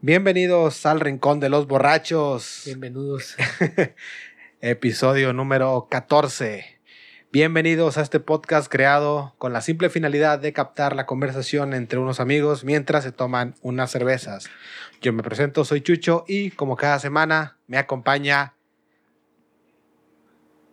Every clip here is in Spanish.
Bienvenidos al Rincón de los Borrachos. Bienvenidos. Episodio número 14. Bienvenidos a este podcast creado con la simple finalidad de captar la conversación entre unos amigos mientras se toman unas cervezas. Yo me presento, soy Chucho y como cada semana me acompaña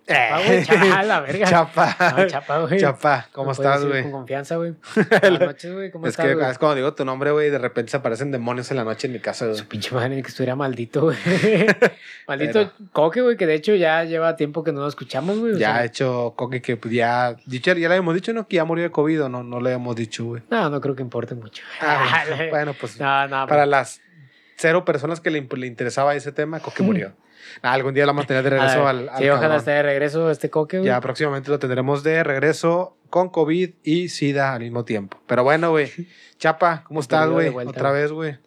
Chapa, güey. Chapa, la verga. Chapa. No, Chapa, güey. Chapa, ¿cómo estás, güey? Con confianza, güey. Buenas noches, güey. ¿Cómo Es estás, que es cuando digo tu nombre, güey, de repente se aparecen demonios en la noche en mi casa, güey. Su pinche madre que estuviera maldito, güey. maldito Coque, güey, que de hecho ya lleva tiempo que no lo escuchamos, güey. o Ya sea, ha hecho Coque que pues, ya, dicho, ya le habíamos dicho, ¿no? Que ya murió de COVID o no, no le habíamos dicho, güey. No, no creo que importe mucho. Ah, bueno, pues no, no. para las cero personas que le, le interesaba ese tema, Coque murió. Ah, algún día lo vamos a tener de regreso A al, ver, al Sí, ojalá cabrón. esté de regreso este Coque, güey. Ya próximamente lo tendremos de regreso con COVID y SIDA al mismo tiempo. Pero bueno, güey. Chapa, ¿cómo estás, güey? Otra güey. vez, güey.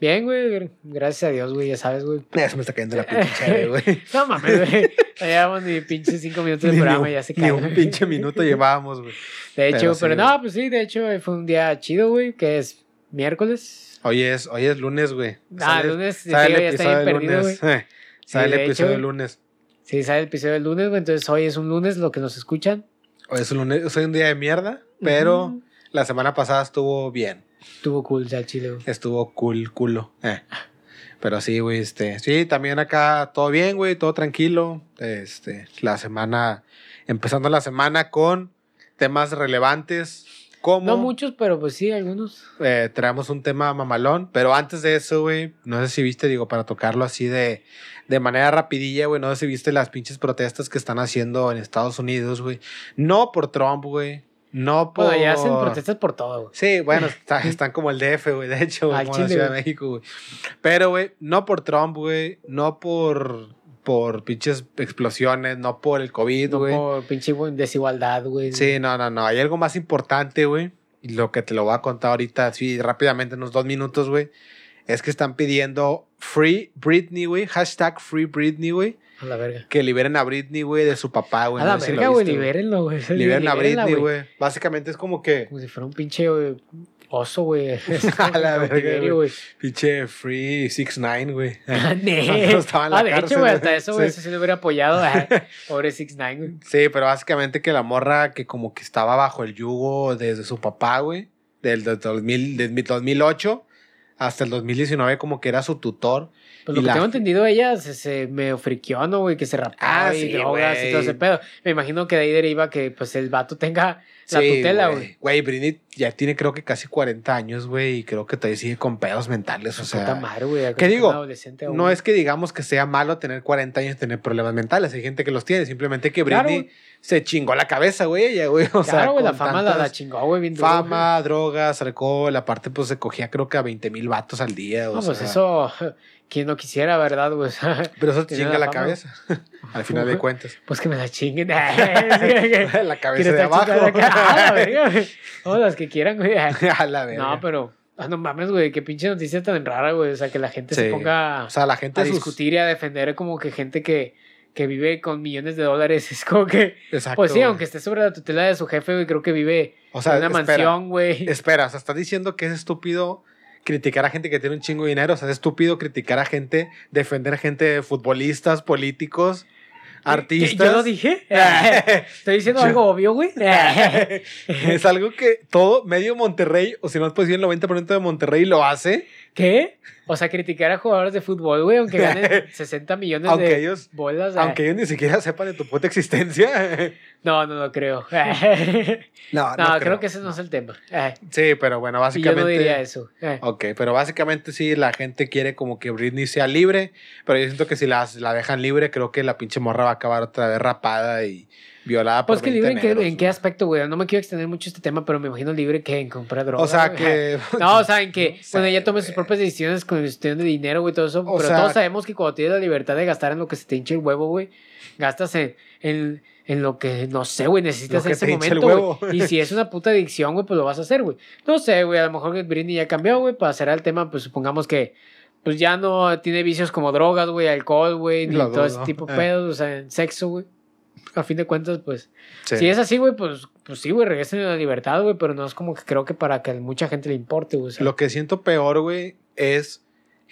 Bien, güey. Gracias a Dios, güey. Ya sabes, güey. Ya se me está cayendo la pinche güey. No mames, güey. No llevamos ni pinche cinco minutos de Ni, programa y ya se ni cae. un pinche minuto llevábamos, güey. De hecho, Pero pero, sí, no, güey. pues sí, de hecho fue un día chido, güey, que es miércoles. Hoy es, hoy es lunes, güey. Ah, lunes, sí, ya está bien perdido, lunes. Sale el episodio hecho, del lunes. Sí, sale el episodio del lunes, güey, entonces hoy es un lunes, lo que nos escuchan. Hoy es un lunes, es un día de mierda, pero la semana pasada estuvo bien. Estuvo cool, ya chile, güey. Estuvo cool, culo. Eh. Pero sí, güey, este. Sí, también acá todo bien, güey, todo tranquilo. Este, la semana, empezando la semana con temas relevantes. Como No muchos, pero pues sí, algunos. eh, traemos un tema mamalón. Pero antes de eso, güey, no sé si viste, digo, para tocarlo así de, de manera rapidilla, güey, no sé si viste las pinches protestas que están haciendo en Estados Unidos, güey. No por Trump, güey. No por. Bueno, ya hacen protestas por todo, güey. Sí, bueno, está- están como el DF, güey, de hecho, güey, como la Chile, Ciudad de. México, güey. Pero, güey, no por Trump, güey, no por, por pinches explosiones, no por el COVID, No güey. por pinche desigualdad, güey. Sí, no, no, no, hay algo más importante, güey, y lo que te lo voy a contar ahorita, así rápidamente, en unos dos minutos, güey, es que están pidiendo Free Britney, güey, hashtag Free Britney, güey, A la verga. que liberen a Britney, güey, de su papá, güey. a la no si verga, güey, viste, libérenlo, güey. Liberen a Britney, güey. Básicamente es como que... Como si fuera un pinche güey, oso, güey. A la verga, güey. Pinche Free 6ix9ine, güey. Ah, en la Ah, hecho, güey, hasta eso, güey, Sí. eso sí lo hubiera apoyado. ah, Pobre 6 9 güey. Sí, pero básicamente que la morra que como que estaba bajo el yugo desde su papá, güey, del, del 2000, del 2008 hasta el 2019 como que era su tutor. Pues Y lo que la- tengo entendido, ella se, se medio friqueó, ¿no, güey? Que se rapaba Ah, y sí, drogas y todo ese pedo. Me imagino que de ahí deriva que, pues, el vato tenga la Sí, tutela, güey. Güey, Britney ya tiene creo que casi 40 años, güey, y creo que todavía sigue con pedos mentales, o puta sea... madre, güey. ¿qué digo? adolescente. No es que digamos que sea malo tener 40 años y tener problemas mentales. Hay gente que los tiene. Simplemente que Claro, Britney güey. se chingó la cabeza, güey. Ella, güey. O sea, Claro, güey, la fama la, la chingó, güey, bien duro, Fama, drogas, alcohol, aparte pues se cogía creo que a 20 mil vatos al día. o No, pues sea, eso, quien no quisiera, ¿verdad, sea, Pero eso te chinga la cabeza, al final de cuentas. Pues que me la chinguen. la cabeza de abajo. chingada acá. Ah, las que quieran, güey. a la verga. No, pero... ah, no mames, güey, qué pinche noticia tan rara, güey. O sea, que la gente Sí. se ponga O sea, la gente a sus- discutir y a defender como que gente que, que vive con millones de dólares. Es como que... Exacto, Pues sí, güey. aunque esté sobre la tutela de su jefe, güey, creo que vive O sea, en una espera, mansión, güey. Espera, o sea, estás diciendo que es estúpido criticar a gente que tiene un chingo de dinero. O sea, es estúpido criticar a gente, defender a gente, futbolistas, políticos, artistas. ¿Yo lo dije? Estoy diciendo Yo- algo obvio, güey. es algo que todo medio Monterrey, o si no, pues bien el 90% de Monterrey lo hace. ¿Qué? O sea, criticar a jugadores de fútbol, güey, aunque ganen 60 millones Aunque de ellos- bolas. eh. Aunque ellos ni siquiera sepan de tu puta existencia. No, no lo creo. no, no, creo. que ese no es el tema. Eh, Sí, pero bueno, y yo básicamente. no diría eso. Eh. Ok, pero básicamente sí, la gente quiere como que Britney sea libre, pero yo siento que si la, la dejan libre, creo que la pinche morra va a acabar otra vez rapada y violada por Pues que 20 libre en qué, en qué aspecto, güey. No me quiero extender mucho este tema, pero me imagino libre que en comprar drogas. O sea que... No, o sea, en que, bueno, ella tome sus propias decisiones con cuestión de dinero, güey, todo eso. O pero sea- todos sabemos que cuando tienes la libertad de gastar en lo que se te hinche el huevo, güey, gastas en, en, en lo que, no sé, güey, necesitas en ese el momento, güey. Y si es una puta adicción, güey, pues lo vas a hacer, güey. No sé, güey, a lo mejor que Britney ya cambió, güey, para cerrar el tema, pues supongamos que pues ya no tiene vicios como drogas, güey, alcohol, güey, ni todo ese tipo de eh. pedos, o sea, sexo, güey. A fin de cuentas, pues, Sí. si es así, güey, pues, pues sí, güey, regresen a la libertad, güey, pero no es como que creo que para que a mucha gente le importe, güey. o sea. Lo que siento peor, güey, es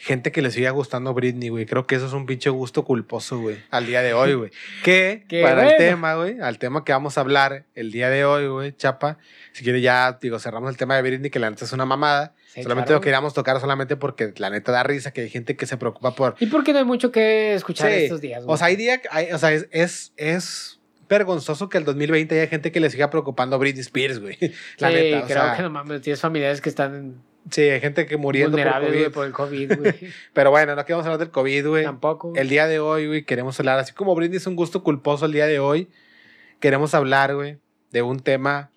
gente que le siga gustando Britney, güey. Creo que eso es un pinche gusto culposo, güey, al día de hoy, güey. Que Qué para el tema, güey, al tema que vamos a hablar el día de hoy, güey, Chapa, si quiere ya, digo, cerramos el tema de Britney, que la neta es una mamada. Sí, solamente claro, lo queríamos tocar solamente porque la neta da risa que hay gente que se preocupa por... Y porque no hay mucho que escuchar Sí, estos días, güey. O sea, hay día, hay- o sea, es, es, es vergonzoso que el 2020 haya gente que le siga preocupando a Britney Spears, güey. La sí, neta, o creo sea, que no mames, tienes familiares que están sí, hay gente que muriendo por vulnerables, güey, COVID. por el COVID, güey. Pero bueno, no queremos hablar del COVID, güey. Tampoco. El día de hoy, güey, queremos hablar, así como Britney es un gusto culposo el día de hoy, queremos hablar, güey, de un tema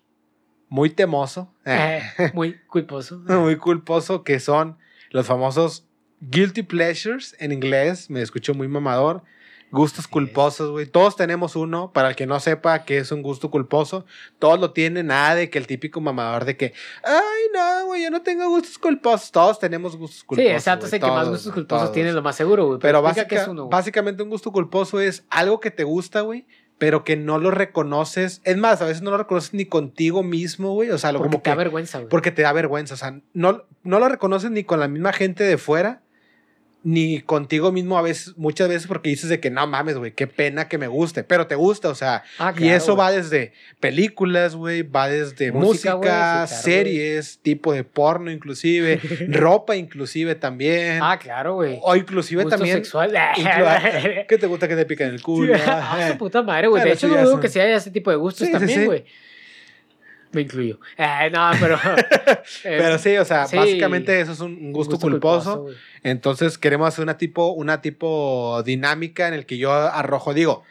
muy temoso, Eh, muy culposo. muy culposo, que son los famosos guilty pleasures en inglés, me escucho muy mamador. Gustos culposos, güey. Todos tenemos uno. Para el que no sepa qué es un gusto culposo, todos lo tienen. Nada de que el típico mamador de que, ay, no, güey, yo no tengo gustos culposos. Todos tenemos gustos Sí, culposos. exacto, güey, es el que más gustos culposos tiene, lo más seguro, güey. Pero qué básica- es uno, básicamente un gusto culposo es algo que te gusta, güey, pero que no lo reconoces. Es más, a veces no lo reconoces ni contigo mismo, güey. O sea, lo Porque como te da vergüenza, güey. Porque te da vergüenza. O sea, no, no lo reconoces ni con la misma gente de fuera, ni contigo mismo a veces, muchas veces porque dices de que no mames, güey, qué pena que me guste, pero te gusta, o sea, Ah, y claro, eso güey. va desde películas, güey, va desde Música, música, güey, sí, claro, series, tipo de porno inclusive, ropa inclusive también, Ah, claro, güey. o inclusive Gusto también... sexual. ¿Qué te gusta que te piquen el culo? ah, su puta madre, güey. De hecho, no dudo son- que haya ese tipo de gustos Sí, también, sí. Me incluyo. Eh, no, pero. eh, Pero sí, o sea, sí. básicamente eso es un, gusto, culposo. Entonces queremos hacer una tipo, una tipo dinámica en el que yo arrojo, digo,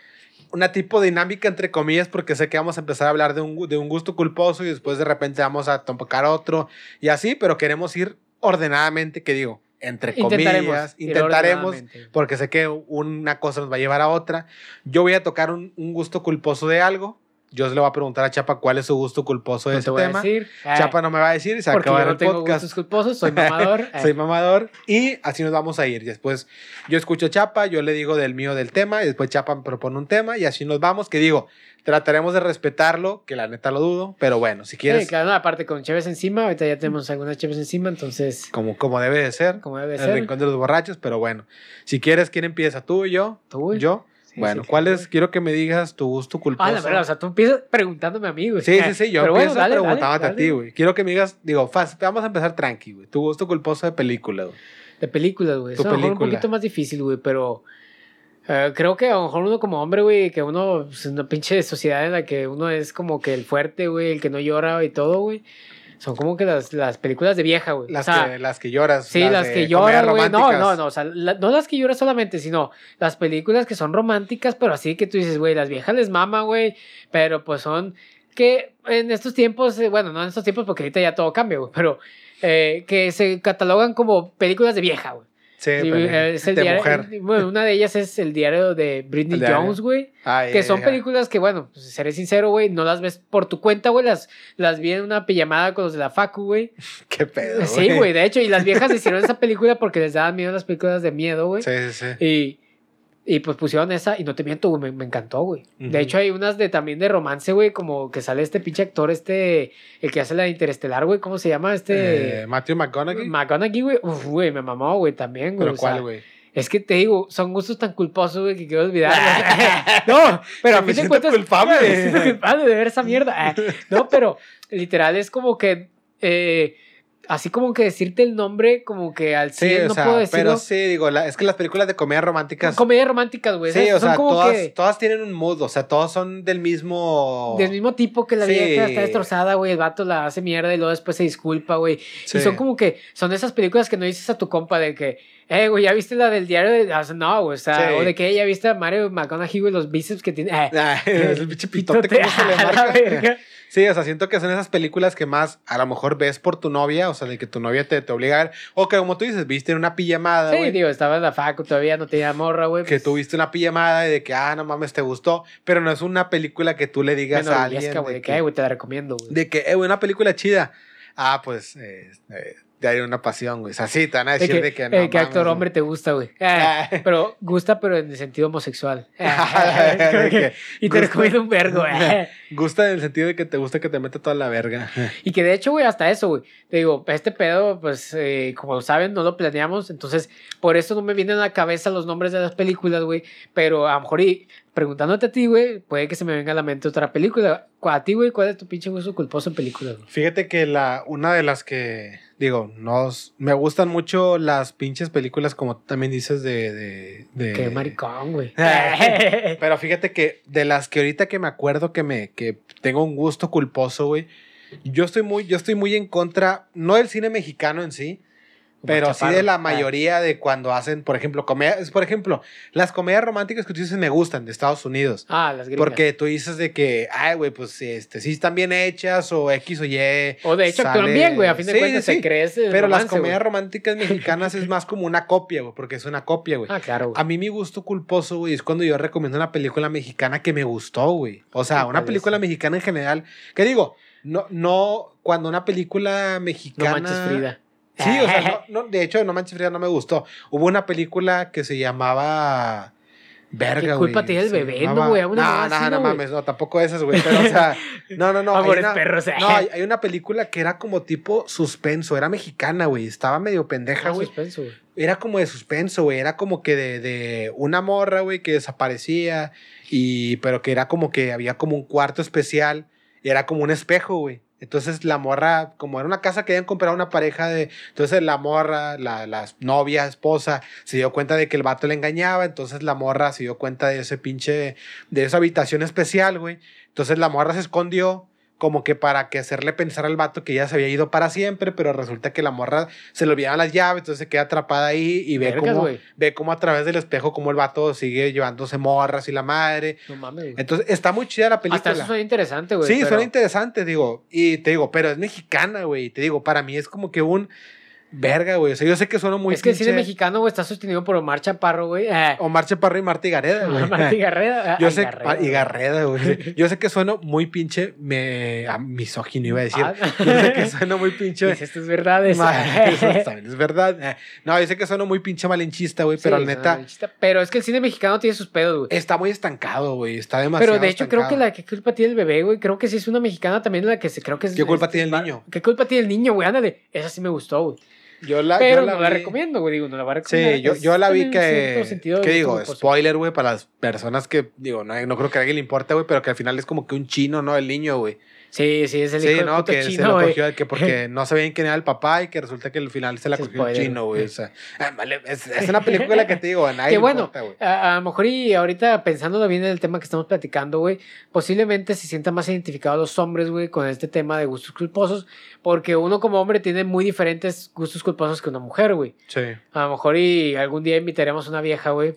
una tipo dinámica entre comillas porque sé que vamos a empezar a hablar de un, de un gusto culposo y después de repente vamos a tocar otro y así, pero queremos ir ordenadamente, que digo, entre Intentaremos. comillas, intentaremos ordenadamente. porque sé que una cosa nos va a llevar a otra. Yo voy a tocar un, un gusto culposo de algo. Yo le voy a preguntar a Chapa cuál es su gusto culposo de No ese te tema. a decir. eh, Chapa no me va a decir y se porque yo acabar no el tengo podcast. gustos culposos, soy mamador. eh. Soy mamador y así nos vamos a ir. Después yo escucho a Chapa, yo le digo del mío del tema y después Chapa me propone un tema y así nos vamos. Que digo, trataremos de respetarlo, que la neta lo dudo, pero bueno, si quieres, Sí, claro, no, aparte con cheves encima, ahorita ya tenemos algunas cheves encima, entonces, como, como debe de ser, como debe el ser. rincón de los borrachos, pero bueno, si quieres, ¿quién empieza? ¿Tú y yo? Tú. ¿Yo? Sí, bueno, sí, ¿cuál es? Quiero que me digas tu gusto culposo. Ah, la verdad, o sea, tú empiezas preguntándome a mí, güey. Sí, sí, sí, yo Pero bueno, empiezo dale, preguntándote a ti, güey. Quiero que me digas, digo, fácil, vamos a empezar tranqui, güey. Tu gusto culposo de película, güey. De películas, güey. Tu Es un poquito más difícil, güey, pero eh, creo que a lo mejor uno como hombre, güey, que uno, pues, en una pinche sociedad en la que uno es como que el fuerte, güey, el que no llora y todo, güey. Son como que las, las películas de vieja, güey. Las, o sea, que, las que lloras. Sí, las, que lloran, güey. No, no, no. O sea, la- no las que lloran solamente, sino las películas que son románticas, pero así que tú dices, güey, las viejas les mama, güey. Pero pues son que en estos tiempos, eh, bueno, no en estos tiempos porque ahorita ya todo cambia, güey, pero eh, que se catalogan como películas de vieja, güey. Sí, pero- es el de diario- mujer. Bueno, una de ellas es el diario de Britney diario. Jones, güey. Que son películas que, bueno, pues, seré sincero, güey, no las ves por tu cuenta, güey. Las, las vi en una pijamada con los de la Facu, güey. Qué pedo. Sí, güey, de hecho, y las viejas hicieron esa película porque les daban miedo las películas de miedo, güey. Sí, sí, sí. Y, y pues pusieron esa, y no te miento, güey, me, me encantó, güey. De hecho, hay unas de también de romance, güey, como que sale este pinche actor, este, el que hace la de Interestelar, güey, ¿cómo se llama? Este. Eh, Matthew McConaughey. McConaughey, güey. Uf, güey, me mamó, güey, también, güey. ¿Pero cuál, güey? es que te digo, son gustos tan culposos, güey, que quiero olvidar. no, pero a Me fin de siento cuentas. culpable. Me siento culpable de ver esa mierda. No, pero literal es como que. eh, así como que decirte el nombre, como que al 100 Sí, no sea, puedo decirlo. pero sí, digo, la- es que las películas de comedia románticas. Comedias románticas, güey. sí, o sea, todas, que. todas tienen un mood, o sea, todas son del mismo. Del mismo tipo que la Sí. vieja está destrozada, güey. El vato la hace mierda y luego después se disculpa, güey. Sí. Y son como que, son esas películas que no dices a tu compa de que, eh, güey, ¿ya viste la del diario de.? o sea, no, güey, o sea, o de que ya viste a Mario McConaughey, güey, los bíceps que tiene. Eh, Ah, el pinche pitote, ¿cómo se le marca? Sí, o sea, siento que son esas películas que más a lo mejor ves por tu novia, o sea, de que tu novia te, te obliga a ver, o que como tú dices, viste en una pijamada, Sí, digo, estaba en la facu, todavía no tenía morra, güey. que pues, tuviste una pijamada y de que, ah, no mames, te gustó, pero no es una película que tú le digas a alguien enorgullezca, güey, de de que, "Ay, güey, te la recomiendo, güey. de que, eh, güey, una película chida. Ah, pues, eh, eh, De una pasión, güey. O sea, sí, te van a De decir que, de que no. eh, ¿qué mames, actor güey. hombre te gusta, güey? Ah. Ah, pero gusta, pero en el sentido homosexual. De que y te recomiendo un vergo, eh. Gusta en el sentido de que te gusta que te mete toda la verga. Y que de hecho, güey, hasta eso, güey. Te digo, este pedo, pues, eh, como saben, no lo planeamos. Entonces, por eso no me vienen a la cabeza los nombres de las películas, güey. Pero a lo mejor, y preguntándote a ti, güey, puede que se me venga a la mente otra película. Cu- A ti, güey, ¿cuál es tu pinche gusto culposo en películas, güey? Fíjate que la, una de las que, digo, nos, me gustan mucho las pinches películas, como tú también dices, de... de, de- Qué maricón, güey. Pero fíjate que de las que ahorita que me acuerdo que me que tengo un gusto culposo, güey. Yo estoy muy yo estoy muy en contra no del cine mexicano en sí, pero sí de la Ah. mayoría de cuando hacen, por ejemplo, comedias, por ejemplo, las comedias románticas que tú dices me gustan de Estados Unidos. Ah, las gringas. Porque tú dices de que, ay, güey, pues este, sí están bien hechas o X o Y. O de hecho actúan bien, güey. A fin de Sí, cuentas sí. te crees. el Pero las comedias románticas mexicanas es más como una copia, güey, porque es una copia, güey. Ah, claro, güey. A mí mi gusto culposo, güey, es cuando yo recomiendo una película mexicana que me gustó, güey. O sea, una ¿cuál película mexicana en general. ¿Qué digo? No, no, cuando una película No mexicana... manches Frida. Sí, o sea, no, no, de hecho, No Manches Frida no me gustó. Hubo una película que se llamaba... Verga, ¿Qué güey. culpa tiene el bebé, llamaba- no, güey? No, no, no, no, mames, no, tampoco esas, güey. Pero, o sea, no, no, no. hay Amores una- perros, eh. No, hay, hay una película que era como tipo suspenso, era mexicana, güey. Estaba medio pendeja, Ah, güey. suspenso, güey. Era como de suspenso, güey. Era como que de, de una morra, güey, que desaparecía. Y, pero que era como que había como un cuarto especial. Y era como un espejo, güey. Entonces la morra, como era una casa que habían comprado una pareja de. Entonces la morra, la, la novia, esposa, se dio cuenta de que el vato le engañaba. Entonces la morra se dio cuenta de ese pinche. de esa habitación especial, güey. Entonces la morra se escondió. Como que para que hacerle pensar al vato que ya se había ido para siempre, pero resulta que la morra se le olvidaban las llaves, entonces se queda atrapada ahí y ve Vergas, cómo, güey. ve cómo a través del espejo como el vato sigue llevándose morras y la madre. No mames. Entonces está muy chida la Hasta eso película. suena interesante, güey. Sí, pero- suena interesante, digo. Y te digo, pero es mexicana, güey. Te digo, para mí es como que un verga, güey. O sea, yo sé que suena muy Es que el cine mexicano, güey, está sostenido por Omar Chaparro, güey. Ah, Omar Chaparro y Marta y Gareda, güey. Martí Garreda. Yo Ay, sé, Garreda, ah, y güey. Garreda, güey. Yo sé que sueno muy pinche me, ah, misógino, iba a decir. Ah. Yo sé que sueno muy pinche. Dices tus verdades. Ma- Eso también es verdad. Eh, No, yo sé que sueno muy pinche malinchista, güey, pero Sí, la suena neta. Pero es que el cine mexicano tiene sus pedos, güey. está muy estancado, güey. Está demasiado Pero de hecho, creo que la que culpa tiene el bebé, güey. Creo que sí es una mexicana también la que se creo que es. ¿Qué culpa es- tiene el niño? ¿Qué culpa tiene el niño, güey? Ándale. Esa sí me gustó, güey. Yo la, Pero yo la no la vi- recomiendo, güey. Digo, no la voy a recomendar. Sí, yo, yo la vi que. ¿Qué digo? Spoiler, güey, para las personas que. Digo, no, no creo que a alguien le importe, güey, pero que al final es como que un chino, ¿no? El niño, güey. Sí, sí, es el Sí, hijo de ¿no? Que se lo cogió, que porque no sabían quién era el papá y que resulta que al final se la Sí, cogió el chino, güey. O sea, ah, vale, es, es una película que te digo, a nadie Que bueno, importa, a, a lo mejor y ahorita pensándolo bien en el tema que estamos platicando, güey, posiblemente se sientan más identificados los hombres, güey, con este tema de gustos culposos, porque uno como hombre tiene muy diferentes gustos culposos que una mujer, güey. Sí. A lo mejor y algún día invitaremos a una vieja, güey,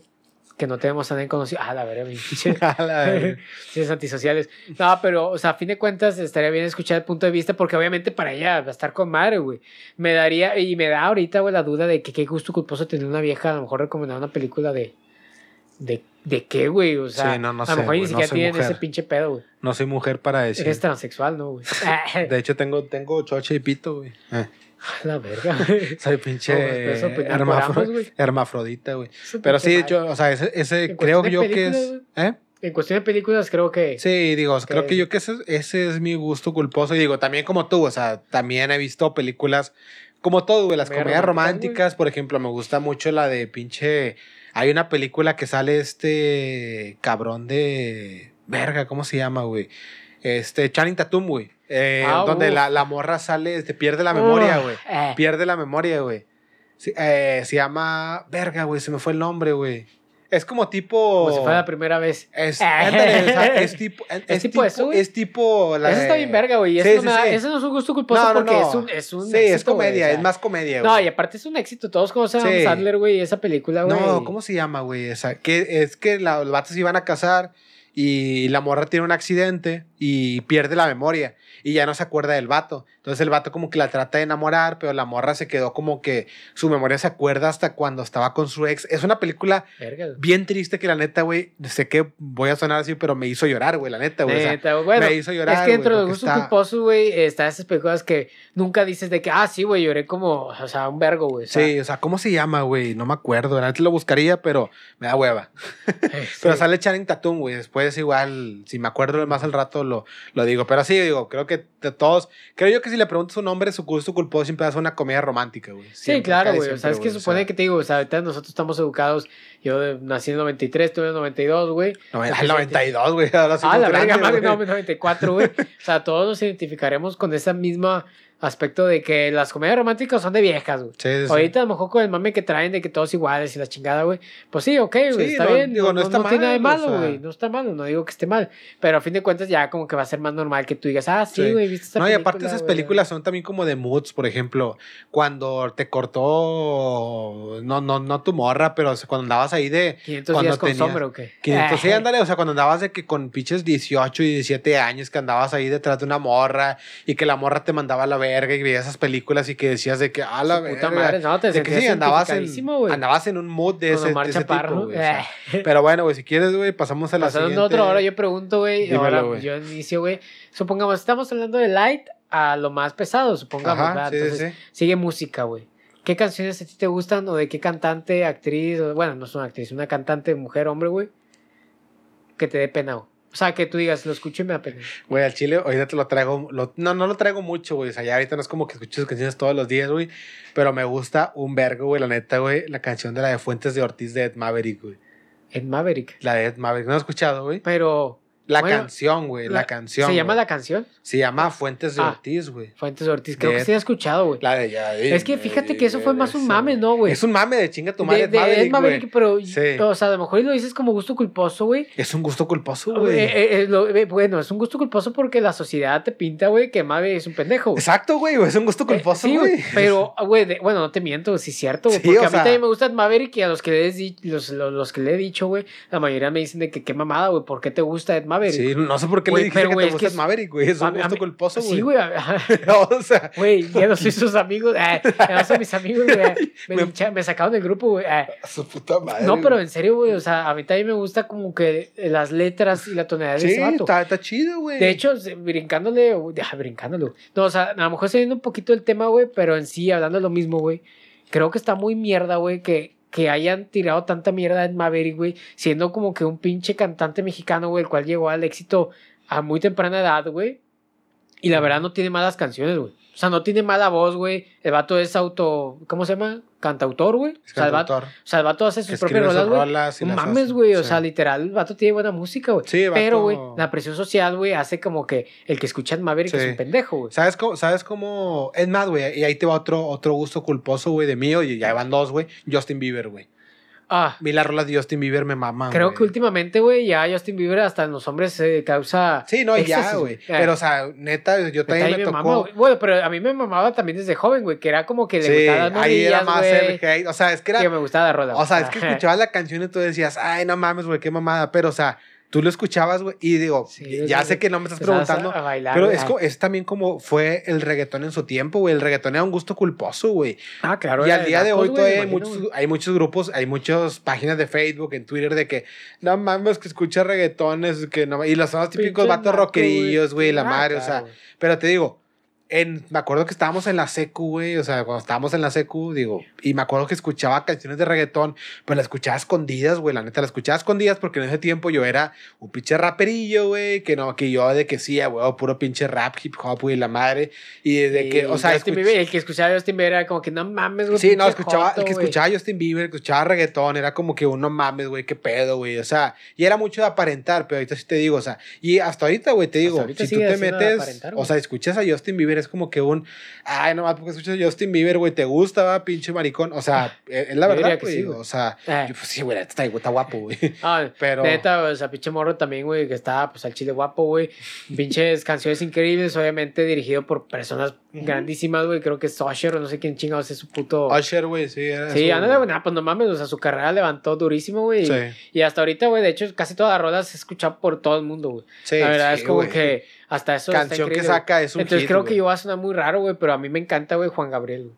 que no tenemos a nadie conocido. Ah, la verga, mi pinche. A la verga. Ciencias antisociales. No, pero, o sea, a fin de cuentas, estaría bien escuchar el punto de vista, porque obviamente para ella va a estar con madre, güey. Me daría, y me da ahorita, güey, la duda de que qué gusto culposo tener una vieja, a lo mejor recomendar una película de. ¿De, de qué, güey? O sea, Sí, no, no a lo mejor ni no siquiera soy tienen mujer. ese pinche pedo, güey. No soy mujer para decir. Eres transexual, ¿no, güey? De hecho, tengo, tengo chocha y pito, güey. Eh, la verga. soy pinche No, pues, hermafro- güey. hermafrodita, güey. Pero sí, hecho, o sea, ese, ese creo yo que es. ¿Eh? En cuestión de películas, creo que. Sí, digo, creo que yo que ese, ese es mi gusto culposo. Y digo, también como tú, o sea, también he visto películas como todo, güey, las Comedias románticas, por ejemplo, me gusta mucho la de pinche. Hay una película que sale este cabrón de. Verga, ¿cómo se llama, güey? Este, Channing Tatum, güey. Eh, Ah, donde la, la morra sale, este, pierde la memoria, güey. eh. Pierde la memoria, güey. Sí, eh, se llama. Verga, güey, se me fue el nombre, güey. Es como tipo. Como si fuera la primera vez. Es, ándale, sea, es tipo. Es, tipo eso, güey? Es tipo. la Eso está bien verga, güey. Eso, Sí, no sí, sí. eso no es un gusto culposo No, no, porque no. es un, es un Sí, es éxito, güey, comedia, es más comedia, No, güey. y aparte es un éxito. Todos conocen a Sandler, güey, esa película, güey. No, ¿cómo se llama, güey? Esa, que es que la- los vatos iban a casar y la morra tiene un accidente y pierde la memoria. Y ya no se acuerda del vato. Entonces el vato como que la trata de enamorar, pero la morra se quedó como que su memoria se acuerda hasta cuando estaba con su ex. Es una película Verga. bien triste que la neta, güey, sé que voy a sonar así, pero me hizo llorar, güey, la neta, güey. o sea, Neta, bueno, me hizo llorar. es que dentro de está- culposos, güey, está esas películas que nunca dices de que, ah, sí, güey, lloré como, o sea, un vergo, güey. Sí, o sea, ¿cómo se llama, güey? No me acuerdo. Neta lo buscaría, pero me da hueva. eh, Pero sí. sale Channing Tatum, güey. Después igual, si me acuerdo más al rato, lo, lo digo. Pero sí, digo, creo que de todos... Creo yo que si le preguntas su nombre, su gusto culposo siempre ser una comedia romántica, güey. Sí, claro, güey. O sea, es que supone que te digo, o sea, ahorita nosotros estamos educados. Yo nací en el 93, tú en el 92, güey. no, el 92, güey. Ahora sí Ah, la verga, madre, no, 94, güey. O sea, todos nos identificaremos con ese mismo aspecto de que las comedias románticas son de viejas, güey. Sí, sí. Ahorita a lo mejor con el mame que traen de que todos iguales y la chingada, güey. Pues sí, ok, güey, Sí, está no, bien. digo, no, no está no tiene nada de mal, o malo, sea. güey. No está malo, no digo que esté mal. Pero a fin de cuentas ya como que va a ser más normal que tú digas, ah, sí, güey, viste esta No, y aparte película, esas güey?" películas son también como de moods, por ejemplo, cuando te cortó, no, no, no tu morra, pero cuando andabas ahí de 500 cuando días con tenías- sombra o qué. 500, sí, ándale, o sea, cuando andabas de que con pinches 18 y 17 años, que andabas ahí detrás de una morra y que la morra te mandaba la verga y veías esas películas y que decías de que, ah, la verga. puta madre, no, te de que sí, andabas en, andabas en un mood de Con ese, de ese tipo, o sea. Eh. Pero bueno, güey, si quieres, güey, pasamos a la Pasando siguiente. a otro, ahora yo pregunto, güey, ahora güey. yo inicio, güey. Supongamos, estamos hablando de light a lo más pesado, supongamos, Ajá, ¿verdad? sí, Entonces, sí. sigue música, güey. ¿Qué canciones a ti te gustan o de qué cantante, actriz, bueno, no es una actriz, una cantante, mujer, hombre, güey, que te dé pena, güey? O sea, que tú digas, lo escucho y me da pena. Güey, al chile, ahorita te lo traigo. lo- no, no lo traigo mucho, güey. O sea, ya ahorita no es como que escucho sus canciones todos los días, güey. Pero me gusta un vergo, güey, la neta, güey. La canción de la de Fuentes de Ortiz de Ed Maverick, güey. En Maverick. La de Ed Maverick. ¿No lo has escuchado, güey? Pero. La Bueno, canción, güey. La, canción. ¿Se llama güey. la canción? Se llama Fuentes de Ah. Ortiz, güey. Fuentes Ortiz. Creo De- que sí he escuchado, güey. La de ya. Es que fíjate que eso fue más un mame, ¿no, güey? Es un mame de chinga tu madre, de, de Ed Maverick, Maverick, güey. pero, Sí. o sea, a lo mejor lo dices como gusto culposo, güey. Es un gusto culposo, güey. eh, eh, eh, bueno, es un gusto culposo porque la sociedad te pinta, güey, que Mabe es un pendejo. güey. Exacto, güey. Es un gusto culposo, Eh, sí, güey. Pero, güey, de- bueno, no te miento, sí es cierto, güey. Sí, porque a mí sea- también me gusta Maverick y a los que, le los, los, los que le he dicho, güey, la mayoría me dicen de que qué mamada, güey, ¿por qué te gusta Ed Maverick? Sí, no sé por qué le pero, que güey, te es que Maverick, güey. Es un gusto mí- culposo, güey. Sí, güey. o sea, Güey, ya no soy sus amigos. eh, ya no son mis amigos, güey. Me, Me- lincha- me sacaron del grupo, güey. eh. su puta madre. No, pero en serio, güey. O sea, a mí también me gusta como que las letras y la tonalidad de Sí, ese vato. está, está chido, güey. De hecho, brincándole, ah, brincándole. No, o sea, a lo mejor saliendo un poquito del tema, güey, pero en sí, hablando de lo mismo, güey. Creo que está muy mierda, güey, que, que hayan tirado tanta mierda en Maverick, güey, siendo como que un pinche cantante mexicano, güey, el cual llegó al éxito a muy temprana edad, güey. Y la verdad no tiene malas canciones, güey. O sea, no tiene mala voz, güey. El vato es auto. ¿Cómo se llama? Cantautor, güey. O sea, el vato, cantautor. o sea, el vato hace sus propias rolas, güey. No mames, güey. O Sí. sea, literal, el vato tiene buena música, güey. Sí, el Pero, vato- güey, la presión social, güey, hace como que el que escucha en Maverick Sí. es un pendejo, güey. ¿Sabes cómo? ¿Sabes cómo? Es más, güey, y ahí te va otro, otro gusto culposo, güey, de mío, y ya van dos, güey. Justin Bieber, güey. Ah, mí las rolas de Justin Bieber me maman, creo que últimamente, güey, ya Justin Bieber hasta en los hombres se causa. Sí, no, ya, güey. Eh, Pero, o sea, neta, yo neta, también me mama, tocó... güey. bueno, pero a mí me mamaba también desde joven, güey, que era como que le Sí, gustaban las ahí era más el hate. O sea, es que era... Que me gustaba la rola. O sea, es que escuchabas la canción y tú decías, ay, no mames, güey, qué mamada. Pero, o sea, tú lo escuchabas, güey, y digo, Sí, ya sé que no me estás preguntando, a bailar, pero es, es también como fue el reggaetón en su tiempo, güey. El reggaetón era un gusto culposo, güey. Ah, claro. y al día de hoy todavía hay muchos, hay muchos grupos, hay muchas páginas de Facebook, en Twitter, de que no mames, que escucha reggaetones, que no, y los son los típicos vatos rockerillos, güey, la Ah, madre, o sea. Pero te digo, en, me acuerdo que estábamos en la secu, güey, o sea, cuando estábamos en la secu, digo, y me acuerdo que escuchaba canciones de reggaetón, pero la escuchaba escondidas, güey, la neta, la escuchaba escondidas porque en ese tiempo yo era un pinche raperillo, güey, que no, que yo de que sí, güey, puro pinche rap, hip hop, güey, la madre, y de que, o sea, Justin Bieber, el que escuchaba a Justin Bieber era como que no mames, güey. Sí, no, escuchaba, joto, el que escuchaba Justin Bieber, escuchaba reggaetón, era como que uno mames, güey, qué pedo, güey, o sea, y era mucho de aparentar, pero ahorita sí te digo, o sea, y hasta ahorita, güey, te digo, si tú te metes, aparentar, o sea, escuchas a Justin Bieber, es como que un, ay, no, porque escuchas Justin Bieber, güey, te gusta, va, pinche maricón, o sea, es es la verdad, que güey, sí, o sea, Eh. yo, pues sí, güey, está, está guapo, güey, Ah, pero... Neta, o sea, pinche morro también, güey, que está pues al chile guapo, güey. Pinches canciones increíbles, obviamente dirigido por personas grandísimas, güey. Creo que es Usher o no sé quién chingados es su puto. Usher, güey, sí, era Sí, ándale, güey, pues no mames, o sea, su carrera levantó durísimo, güey. Sí, Y hasta ahorita, güey, de hecho, casi todas las rolas se escuchan por todo el mundo, güey. sí, La verdad sí, es como güey. que hasta eso. está Canción que increíble, güey. saca es un Entonces hit, creo güey. que yo va a sonar muy raro, güey, pero a mí me encanta, güey, Juan Gabriel.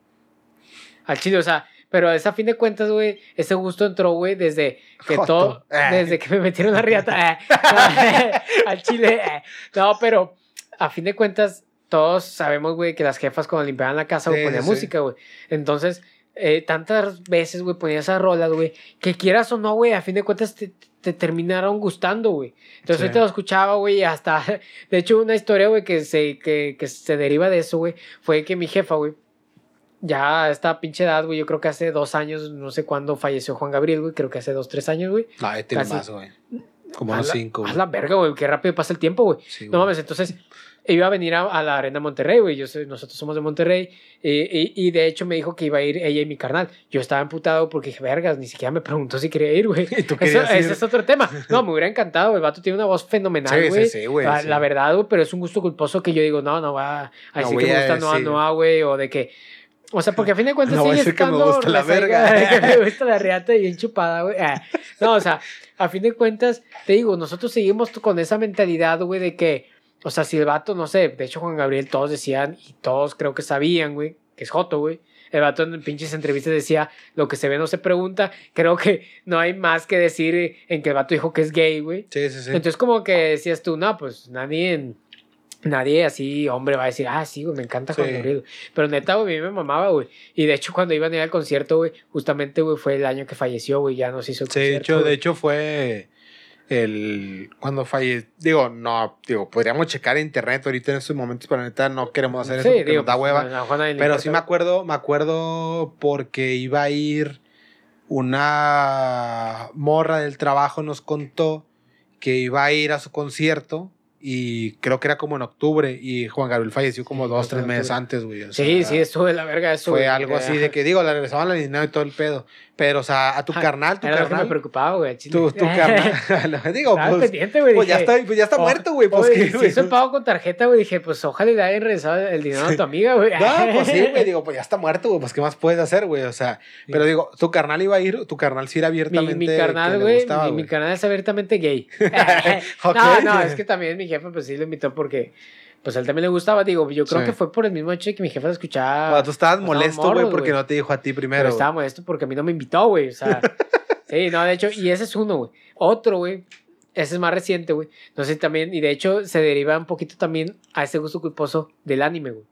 Al chile, o sea, pero es a fin de cuentas, güey, ese gusto entró, güey, desde que Joto. todo, Eh. desde que me metieron la riata. eh. No, al chile, eh. no, pero a fin de cuentas, todos sabemos, güey, que las jefas cuando limpiaban la casa, güey, Sí, ponían sí. música, güey. Entonces, eh, tantas veces, güey, ponía esas rolas, güey, que quieras o no, güey, a fin de cuentas te, te terminaron gustando, güey. Entonces, Sí. ahorita lo escuchaba, güey, y hasta, de hecho, una historia, güey, que se, que, que se deriva de eso, güey, fue que mi jefa, güey, ya a esta pinche edad, güey, yo creo que hace dos años, no sé cuándo falleció Juan Gabriel, güey, creo que hace dos, tres años, güey. No, ya tiene Casi. más, güey. Como A unos cinco, güey. la verga, güey, qué rápido pasa el tiempo, güey. Sí, No mames, entonces iba a venir a, a la Arena Monterrey, güey. Yo nosotros somos de Monterrey. eh, y, y de hecho me dijo que iba a ir ella y mi carnal. Yo estaba emputado porque dije, vergas, ni siquiera me preguntó si quería ir, güey. Ese es otro tema. No, me hubiera encantado. El vato tiene una voz fenomenal, Sí, güey. sí, sí, güey. la, sí. la verdad, güey, pero es un gusto culposo que yo digo, no, no va a No decir voy que me gusta Noah. Noah, güey, o de que. O sea, porque a fin de cuentas No sigue decir que me estando gusta la verga. que me gusta la riata y bien chupada, güey. Ah, No, o sea, a fin de cuentas, te digo, nosotros seguimos con esa mentalidad, güey, de que, o sea, si el vato, no sé, de hecho Juan Gabriel todos decían y todos creo que sabían, güey, que es Joto, güey. El vato en pinches entrevistas decía, lo que se ve no se pregunta. Creo que no hay más que decir en que el vato dijo que es gay, güey. Sí, sí, sí. Entonces como que decías tú, no, pues nadie, nadie así, hombre, va a decir, ah, sí, güey, me encanta Juan Sí. Gabriel. Pero neta, güey, a mí me mamaba, güey. Y de hecho cuando iban a ir al concierto, güey, justamente, güey, fue el año que falleció, güey, ya nos hizo el Sí, de concierto, hecho, de güey. hecho fue el cuando falleció, digo, no, digo, podríamos checar internet ahorita en estos momentos, pero neta no queremos hacer eso porque digo, nos da pues, hueva. Pero sí me acuerdo, me acuerdo porque iba a ir una morra del trabajo nos contó que iba a ir a su concierto y creo que era como en octubre y Juan Gabriel falleció como Sí, dos, fue tres meses antes, güey. o Sí, sea, sí, estuvo de la verga eso, Fue algo así de que, digo, le regresaban la dinero y todo el pedo. Pero, o sea, a tu carnal, tu Era lo que me carnal. preocupaba, güey. Tu, tu carnal. digo, pues, pendiente, güey. pues ya está, pues ya está "Oh, muerto, güey. Pues oye, qué, si hizo el pago con tarjeta, güey, dije, pues ojalá le hayan regresado el dinero a tu amiga, güey. No, pues sí, güey, digo, pues ya está muerto, güey, pues qué más puedes hacer, güey, o sea, pero digo, tu carnal iba a ir, tu carnal sí era Mi, abiertamente mi que carnal, güey, mi, mi carnal es abiertamente gay. No, no, es que también mi jefe, pues sí lo invitó porque, pues a él también le gustaba. Digo, yo creo Sí. que fue por el mismo hecho de que mi jefe lo escuchaba. Tú estabas Estábamos molesto, güey, porque no te dijo a ti pero primero. estaba molesto porque a mí no me invitó, güey. O sea, sí, no, de hecho, y ese es uno, güey. Otro, güey. Ese es más reciente, güey. No sé también, y de hecho se deriva un poquito también a ese gusto culposo del anime, güey.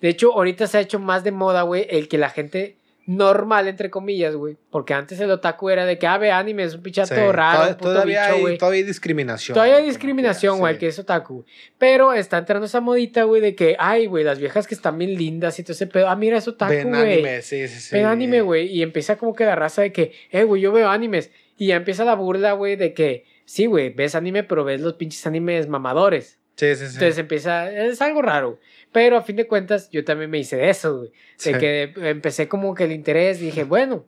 De hecho, ahorita se ha hecho más de moda, güey, el que la gente normal, entre comillas, güey. Porque antes el otaku era de que, ah, ve anime, es un pichato Sí, raro, toda- un puto todavía, bicho, hay, güey. todavía hay discriminación. Todavía hay discriminación, güey, sí. que es otaku. Pero está entrando esa modita, güey, de que, ay, güey, las viejas que están bien lindas y todo ese pedo. Ah, mira, es otaku, Ven güey. anime, sí, sí, sí. Ven anime, güey. Y empieza como que la raza de que, eh, güey, yo veo animes. Y ya empieza la burla, güey, de que, sí, güey, ves anime, pero ves los pinches animes mamadores. Sí, sí, sí. Entonces empieza, es algo raro. Pero a fin de cuentas, yo también me hice de eso, güey. De Sí. que empecé como que el interés, dije, bueno,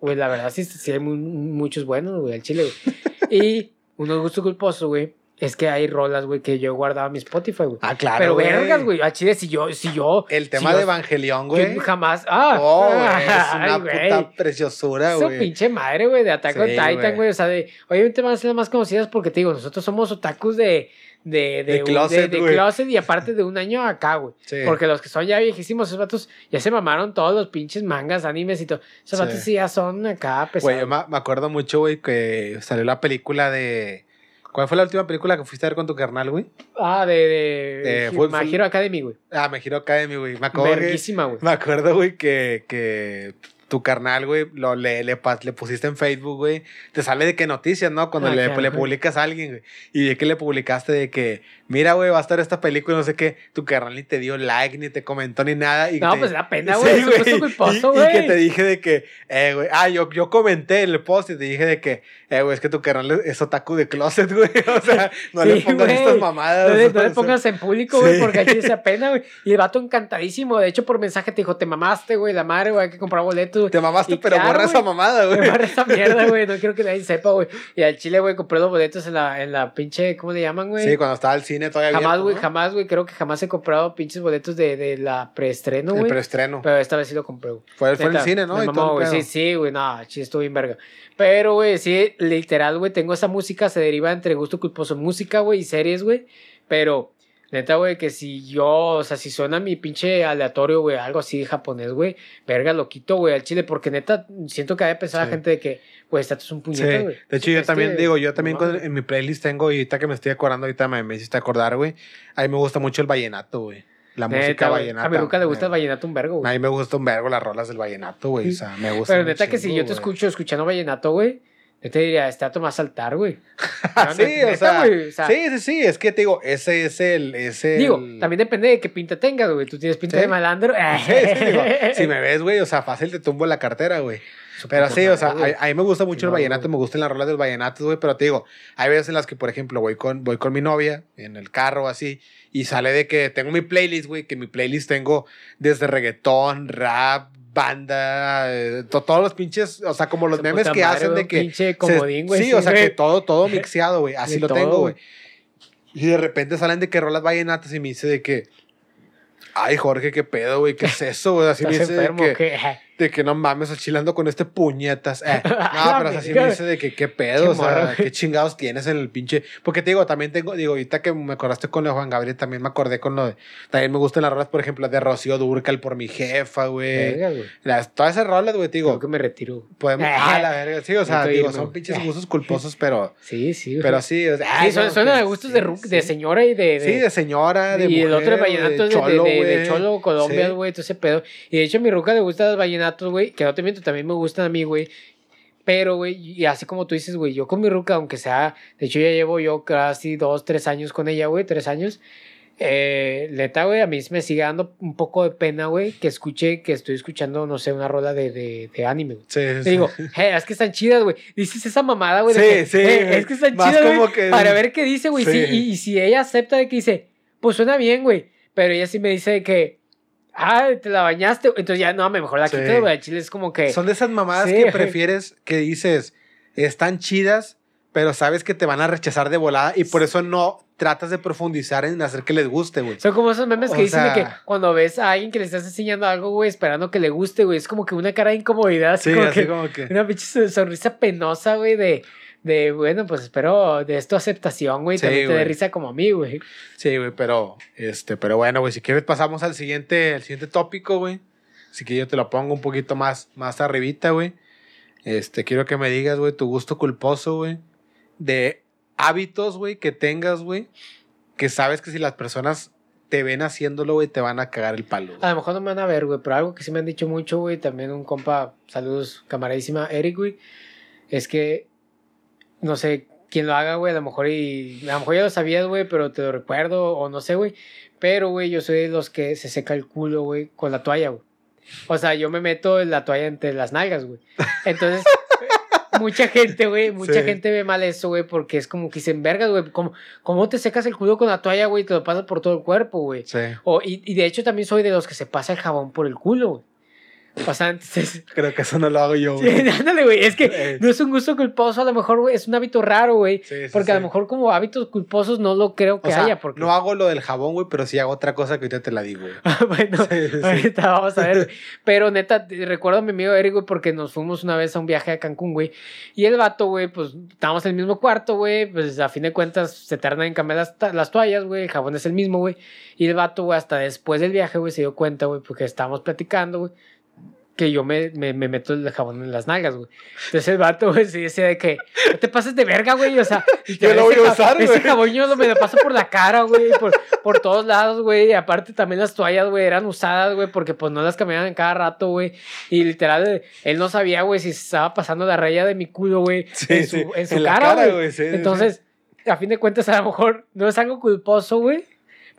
güey, la verdad sí, sí hay mu- muchos buenos, güey, al chile, güey. y uno gusto culposo, güey, es que hay rolas, güey, que yo guardaba en mi Spotify, güey. Ah, claro, Pero vergas, güey, al chile, si yo, si yo... El si tema yo- de Evangelión, yo güey. jamás... Ah, Oh, güey, es ay, una güey. puta preciosura, Su güey. pinche madre, güey, de Attack on Sí, Titan, güey. güey. O sea, de. Obviamente van a ser las más conocidas porque te digo, nosotros somos otakus de. De, de, De un- closet, de- closet y aparte de un año acá, güey. Sí. Porque los que son ya viejísimos, esos vatos ya se mamaron todos los pinches mangas, animes y todo. Esos Sí. vatos sí ya son acá pesados. Güey, yo me, me acuerdo mucho, güey, que salió la película de... ¿Cuál fue la última película que fuiste a ver con tu carnal, güey? Ah, de. de, Hi- Full- My Hero Academy, güey. Ah, Me Giro Academy, güey. Me acuerdo, Verguísima, güey. me acuerdo, güey, que, que tu carnal, güey, lo, le, le, pas- le pusiste en Facebook, güey. Te sale de qué noticias, ¿no? Cuando Ah, le, claro, le publicas a alguien, güey. Y de que le publicaste de que, mira, güey, va a estar esta película, no sé qué. Tu carnal ni te dio like, ni te comentó, ni nada. Y No, te- pues da pena, Sí, güey. güey. culposo, Y- y, que te dije de que, eh, güey, ah, yo, yo comenté en el post y te dije de que, eh, güey, es que tu carnal es otaku de closet, güey. O sea, no le Sí, pongas güey. estas mamadas. No le, no le pongas en público, güey, Sí. porque aquí se pena, güey. Y el vato encantadísimo. De hecho, por mensaje te dijo, te mamaste, güey, la madre, güey, hay que comprar boletos. güey". Te mamaste, Y pero claro, borra esa mamada, güey. barra esa mierda, güey. No quiero que nadie sepa, güey. Y al chile, güey, compré los boletos en la, en la pinche, ¿cómo le llaman, güey? Sí, cuando estaba el cine todavía jamás, güey, ¿no? jamás, güey. Creo que jamás he comprado pinches boletos de, de la preestreno, El güey. preestreno. Pero esta vez sí lo compré, güey. Fue, fue en el cine, ¿no? me Y mamó, todo el. Sí, sí, güey, no, sí, estuvo bien verga. Pero, güey, sí, literal, güey, tengo esa música, se deriva entre gusto culposo, música, güey, y series, güey. Pero, neta, güey, que si yo, o sea, si suena mi pinche aleatorio, güey, algo así japonés, güey, verga, lo quito, güey, al chile, porque neta, siento que hay pensar la Sí. gente de que, güey, esta es un puñete, Sí. güey. De hecho, yo también que- digo, yo también no con- mames. en mi playlist tengo, y ahorita que me estoy acordando, ahorita me, me hiciste acordar, güey. A mí me gusta mucho el vallenato, güey. La Neta, música vallenata. A mi ruca le gusta el vallenato un vergo, A güey. mí me gusta un vergo las rolas del vallenato, güey. O sea, me gusta. Pero neta que si yo te escucho escuchando vallenato, güey, yo te diría, este dato más saltar, güey. No, sí, o sea, güey, o sea, sí, sí, sí, es que te digo, ese es el, ese Digo, el- también depende de qué pinta tengas, güey. Tú tienes pinta Sí. de malandro. Sí, sí, digo, si me ves, güey, o sea, fácil te tumbo la cartera, güey. Pero sí, o sea, a, a mí me gusta mucho el vallenato, me gustan las rolas del vallenato, güey, pero te digo, hay veces en las que, por ejemplo, voy con, voy con mi novia en el carro así, y sale de que tengo mi playlist, güey, que mi playlist tengo desde reggaetón, rap, banda, eh, to- todos los pinches, o sea, como los memes que madre, hacen de que... Pinche comodín, güey. sí, o sea, que todo, todo mixeado, güey, así De lo todo, tengo, güey. Y de repente salen de que rolas vallenatas y me dice de que... Ay, Jorge, qué pedo, güey, ¿qué es eso, güey? Así me ¿Estás dice de enfermo que, o qué? De que no mames, chilando con este puñetas. Eh, no, pero así me dice de que qué pedo, Qué o sea, qué chingados tienes en el pinche. Porque te digo, también tengo, digo, ahorita que me acordaste con lo de Juan Gabriel, también me acordé con lo de. También me gustan las rolas, por ejemplo, de Rocío Durcal por mi jefa, güey. Todas esas rolas, güey, te digo, Creo que me retiro. podemos. Ah, la verga, sí, o sea, digo, irme, son pinches gustos culposos, pero. Sí, sí. güey. Pero sí, o sea, Sí, son, son de gustos de, sí, de señora y de. de- Sí, de señora, de y el otro de mujer, vallenato de, cholo, de. Cholo, Colombia, güey, todo ese pedo. Y de hecho, a mi ruca le gustan los vallenatos, güey, que no te miento, también me gustan a mí, güey. Pero, güey, y así como tú dices, güey, yo con mi ruca, aunque sea, de hecho ya llevo yo casi dos, tres años con ella, güey, tres años. Eh, neta, güey, a mí me sigue dando un poco de pena, güey, que escuche, que estoy escuchando, no sé, una rola de, de, de anime, güey. Sí, sí. digo, "Eh, es que están chidas, güey. Dices esa mamada, güey. Sí, que, sí, "Eh, güey. es que están Más chidas, güey. como que- Para ver qué dice, güey. Sí. Sí, y, y si ella acepta de que dice, pues suena bien, güey. Pero ella sí me dice que, ah, te la bañaste. Entonces ya, no, mejor la Sí. quito, güey. Chile es como que. Son de esas mamadas Sí. que prefieres que dices, están chidas, pero sabes que te van a rechazar de volada y por eso no tratas de profundizar en hacer que les guste, güey. Son como esos memes que O dicen de que sea- cuando ves a alguien que le estás enseñando algo, güey, esperando que le guste, güey, es como que una cara de incomodidad, así Sí, como así que como que... una pinche son- sonrisa penosa, güey, de, de, bueno, pues espero de esto aceptación, güey, Sí, también te dé risa como a mí, güey. Sí, güey, pero, este, pero bueno, güey, si quieres pasamos al siguiente, al siguiente tópico, güey. Así que yo te lo pongo un poquito más, más arribita, güey. Este, quiero que me digas, güey, tu gusto culposo, güey, de hábitos, güey, que tengas, güey, que sabes que si las personas te ven haciéndolo, güey, te van a cagar el palo. A lo mejor no me van a ver, güey, pero algo que sí me han dicho mucho, güey, también un compa, saludos, camaradísima, Eric, güey, es que, no sé quién lo haga, güey, a lo mejor y, a lo mejor ya lo sabías, güey, pero te lo recuerdo, o no sé, güey, pero, güey, yo soy de los que se seca el culo, güey, con la toalla, güey. O sea, yo me meto la toalla entre las nalgas, güey. Entonces, mucha gente, güey, mucha Sí. gente ve mal eso, güey, porque es como que dicen, vergas, güey, ¿cómo, ¿cómo te secas el culo con la toalla, güey? Te lo pasas por todo el cuerpo, güey. Sí, O, y, y de hecho también soy de los que se pasa el jabón por el culo, güey. O sea, entonces... creo que eso no lo hago yo, Sí, güey. ándale, güey. Es que Eh. no es un gusto culposo, a lo mejor, güey, es un hábito raro, güey. Sí, sí, Porque a sí. lo mejor como hábitos culposos no lo creo que O sea, haya. Porque... no hago lo del jabón, güey, pero sí hago otra cosa que ahorita te la digo, güey. bueno, Sí, sí, sí. ahorita vamos a ver. Pero neta, recuerdo a mi amigo Eric, güey, porque nos fuimos una vez a un viaje a Cancún, güey. Y el vato, güey, pues estábamos en el mismo cuarto, güey. Pues a fin de cuentas se tardan en cambiar las toallas, güey. El jabón es el mismo, güey. Y el vato, güey, hasta después del viaje, güey, se dio cuenta, güey, porque estábamos platicando, güey. Que yo me, me, me meto el jabón en las nalgas, güey. Entonces el vato, güey, sí decía de que no te pases de verga, güey. O sea, Yo lo ese voy a usar, Ese güey. jabón yo lo- me lo paso por la cara, güey, por, por todos lados, güey. Y aparte también las toallas, güey, eran usadas, güey, porque pues no las cambiaban en cada rato, güey. Y literal, él no sabía, güey, si se estaba pasando la raya de mi culo, güey, Sí, en su, sí, en su en cara, güey. sí, Entonces, a fin de cuentas, a lo mejor no es algo culposo, güey.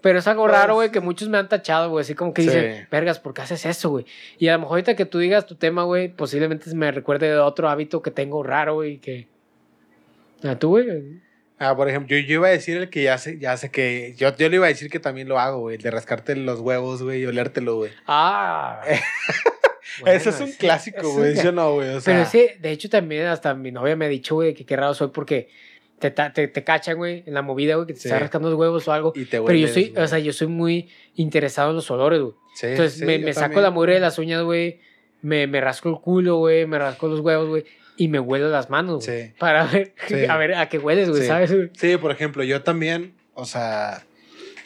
Pero es algo Pues, raro, güey, que muchos me han tachado, güey. Así como que Sí. dicen, vergas, ¿por qué haces eso, güey? Y a lo mejor ahorita que tú digas tu tema, güey, posiblemente me recuerde de otro hábito que tengo raro, güey, que... ¿A tú, güey? Ah, por ejemplo, yo, yo iba a decir el que ya sé, ya sé que. Yo, yo le iba a decir que también lo hago, güey. El de rascarte los huevos, güey, y olértelo, güey. Ah. Eso es Bueno, un sí, clásico, güey. Yo no, güey. O sea, Pero sí, de hecho también hasta mi novia me ha dicho, güey, que qué raro soy porque te, te, te cachan, güey, en la movida, güey, que te Sí. está rascando los huevos o algo. y te Pero yo soy, o sea, yo soy muy interesado en los olores, güey. Sí, Entonces sí, me, saco también. la mugre de las uñas, güey, me, me rasco el culo, güey, me rasco los huevos, güey, y me huelo las manos. Sí. Para ver, Sí. a ver a qué hueles, güey, Sí. ¿sabes? Sí, por ejemplo, yo también, o sea,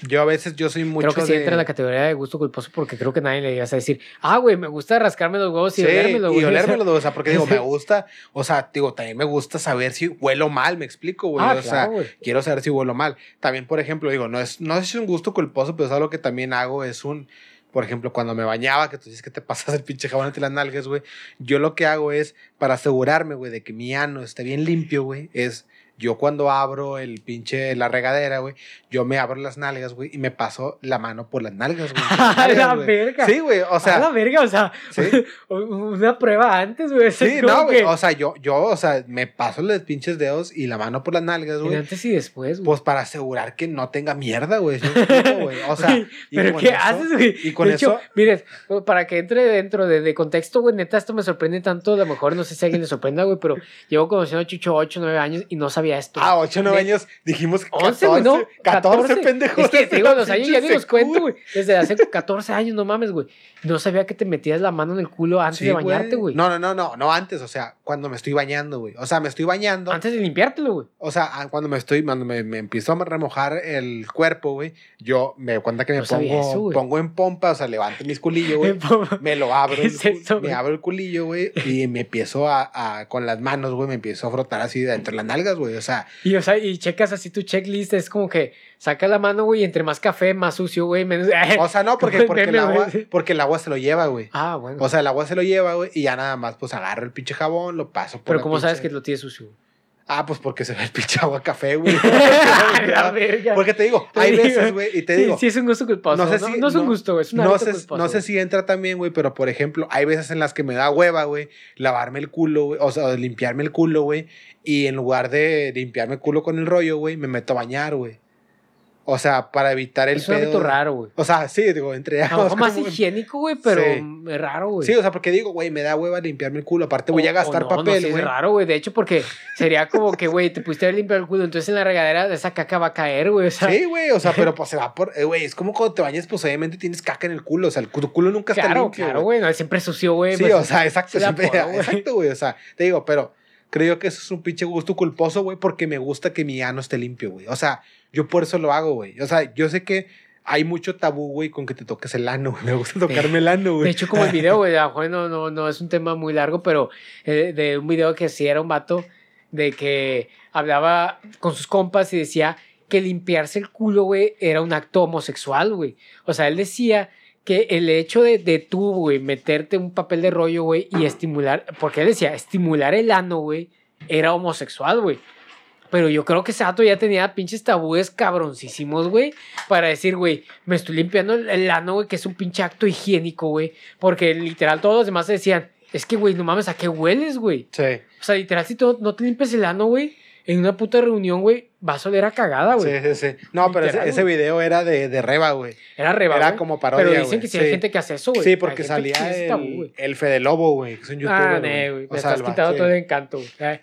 Yo a veces, yo soy mucho Creo que sí de... entra en la categoría de gusto culposo porque creo que nadie le ibas a decir, ah, güey, me gusta rascarme los huevos y Sí, olérmelo, güey. y olérmelo, o sea, porque digo, me gusta, o sea, digo, también me gusta saber si huelo mal, me explico, güey. Ah, o sea, quiero saber si huelo mal. También, por ejemplo, digo, no es, no sé si es un gusto culposo, pero es algo que también hago, es un, por ejemplo, cuando me bañaba, que tú dices que te pasas el pinche jabón entre las nalgas, güey, yo lo que hago es, para asegurarme, güey, de que mi ano esté bien limpio, güey, es... Yo cuando abro el pinche, la regadera, güey, yo me abro las nalgas, güey, y me paso la mano por las nalgas, güey. A la verga. Sí, güey, o sea... a la verga, o sea, Sí. una prueba antes, güey. Sí, no, güey. que- O sea, yo, yo, o sea, me paso los pinches dedos y la mano por las nalgas, güey. antes y después, güey. Pues para asegurar que no tenga mierda, güey. O sea, y ¿Pero qué eso- haces, güey? y con de hecho, eso- miren, para que entre dentro de, de contexto, güey, neta, esto me sorprende tanto. A lo mejor no sé si a alguien le sorprenda, güey, pero llevo conociendo a Chucho 8, 9 años y no sabía esto. Ah, 8, 9 Ne- años, dijimos 11, güey, no. 14, pendejos. Es que te digo, los años ya ni los cuento, güey. Desde hace 14 años, no mames, güey. No sabía que te metías la mano en el culo antes Sí, de bañarte, güey. No, no, no, no, no antes, o sea, cuando me estoy bañando, güey. O sea, me estoy bañando. Antes de limpiártelo, güey. O sea, ah, cuando me estoy, cuando me, me empiezo a remojar el cuerpo, güey, yo me doy cuenta que me No sabía pongo, eso, pongo en pompa, o sea, levanto mis culillos, güey. Me lo abro, ¿Qué el es eso, me abro el culillo, güey, y me empiezo a, a- con las manos, güey, me empiezo a frotar así de entre las nalgas, güey, o sea, Y, o sea, y checas así tu checklist, es como que saca la mano, güey, y entre más café, más sucio, güey, menos... o sea, no, porque, porque, el agua, porque el agua se lo lleva, güey. Ah, bueno. O sea, el agua se lo lleva, güey, y ya nada más, pues agarro el pinche jabón, lo paso por pero ¿cómo sabes que lo tienes sucio? Ah, pues porque se ve el pinche agua café, güey. porque te digo, hay veces, güey, y te digo, sí, es un gusto culposo. No, sé si- no es un gusto, güey, es un no sé, culposo. no sé si entra también, güey, pero por ejemplo, hay veces en las que me da hueva, güey, lavarme el culo, güey, o sea, limpiarme el culo, güey, y en lugar de limpiarme el culo con el rollo, güey, me meto a bañar, güey. O sea, para evitar el Es un pedo. hábito raro, güey. O sea, sí, digo, entre A lo mejor más como- higiénico, güey, pero Sí. es raro, güey. Sí, o sea, porque digo, güey, me da hueva limpiarme el culo. Aparte, voy a gastar no, no, papel, sí güey. es raro, güey. De hecho, porque sería como que, güey, te pudiste limpiado el culo, entonces en la regadera esa caca va a caer, güey. O sea, Sí, güey, o sea, pero pues se va por. eh, Güey, es como cuando te bañas, pues obviamente tienes caca en el culo. O sea, el culo nunca está claro, limpio. claro, güey. No, siempre sucio, güey. Sí, pues, o sea, exacto. se siempre- güey. exacto, güey. O sea, te digo, pero creo que eso es un pinche gusto culposo, güey, porque me gusta que mi ano esté limpio, güey. O sea, yo por eso lo hago, güey. O sea, yo sé que hay mucho tabú, güey, con que te toques el ano, güey. Me gusta tocarme el ano, güey. De hecho, como el video, güey, a no, no, no es un tema muy largo, pero eh, de un video que sí era un vato de que hablaba con sus compas y decía que limpiarse el culo, güey, era un acto homosexual, güey. O sea, él decía que el hecho de, de tú, güey, meterte un papel de rollo, güey, y estimular, porque él decía, estimular el ano, güey, era homosexual, güey. Pero yo creo que ese vato ya tenía pinches tabúes cabroncísimos, güey. Para decir, güey, me estoy limpiando el, el ano, güey, que es un pinche acto higiénico, güey. Porque literal todos los demás decían, es que, güey, no mames, ¿a qué hueles, güey? Sí, O sea, literal, si tú no te limpias el ano, güey, en una puta reunión, güey, vas a oler a cagada, güey. sí, sí, sí. No, pero ese, ese video era de, de Reba, güey. Era reba, Era güey. como parodia, Pero dicen que sí, hay Sí. gente que hace eso, güey. Sí, porque salía el, el Fede Lobo, güey, que es un youtuber. Ah, güey. Me estás el quitando vato- todo el encanto, güey. Eh,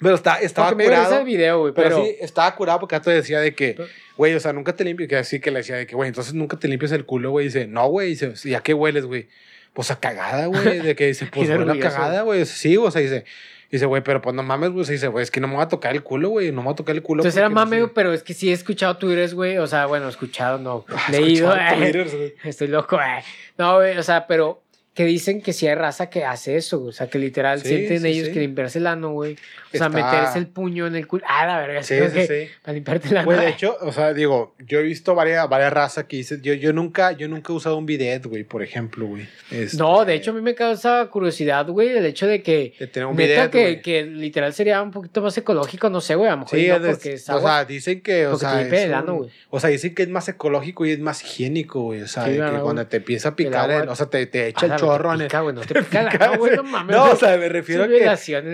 Pero está, estaba Porque me curado. el video, güey. Pero, Pero, sí, estaba curado porque Gato decía de que, güey, o sea, nunca te limpias, que así que le decía de que, güey, entonces nunca te limpias el culo, güey. Dice, no, güey, dice, ¿y a qué hueles, güey? Pues a cagada, güey. De que dice, pues huele a cagada, güey. Sí, o sea, dice, dice, güey, pero pues no mames, güey. Dice, güey, es que no me voy a tocar el culo, güey. No me voy a tocar el culo. Entonces era mame, güey, pero es que sí he escuchado Twitter, güey. O sea, bueno, escuchado, no. ah, leído, escuchaba eh. Twitters, güey. Estoy loco, eh. No, güey, o sea, pero que dicen que sí hay raza que hace eso. O sea, que literal Sí, sienten sí, ellos sí. que limpiarse el ano, güey. O sea, Está- meterse el puño en el culo. Ah, la verga, Sí, sí, sí. Para limpiarte el ano. Güey, de hecho, o sea, digo, yo he visto varias, varias razas que dicen, yo, yo nunca, yo nunca he usado un bidet, güey, por ejemplo, güey. Este, No, de hecho, a mí me causa curiosidad, güey, el hecho de que. de tener un bidet, que, güey. que literal sería un poquito más ecológico, no sé, güey. A lo mejor Sí, no, es porque es o sea, dicen que, o sea, te el ano, güey. O sea, dicen que es más ecológico y es más higiénico, güey. O sea, que ¿verdad, cuando te empieza a picar, o sea, te, te echa el la verga, chorro te pica, te pica no mames. No, o sea, me refiero a que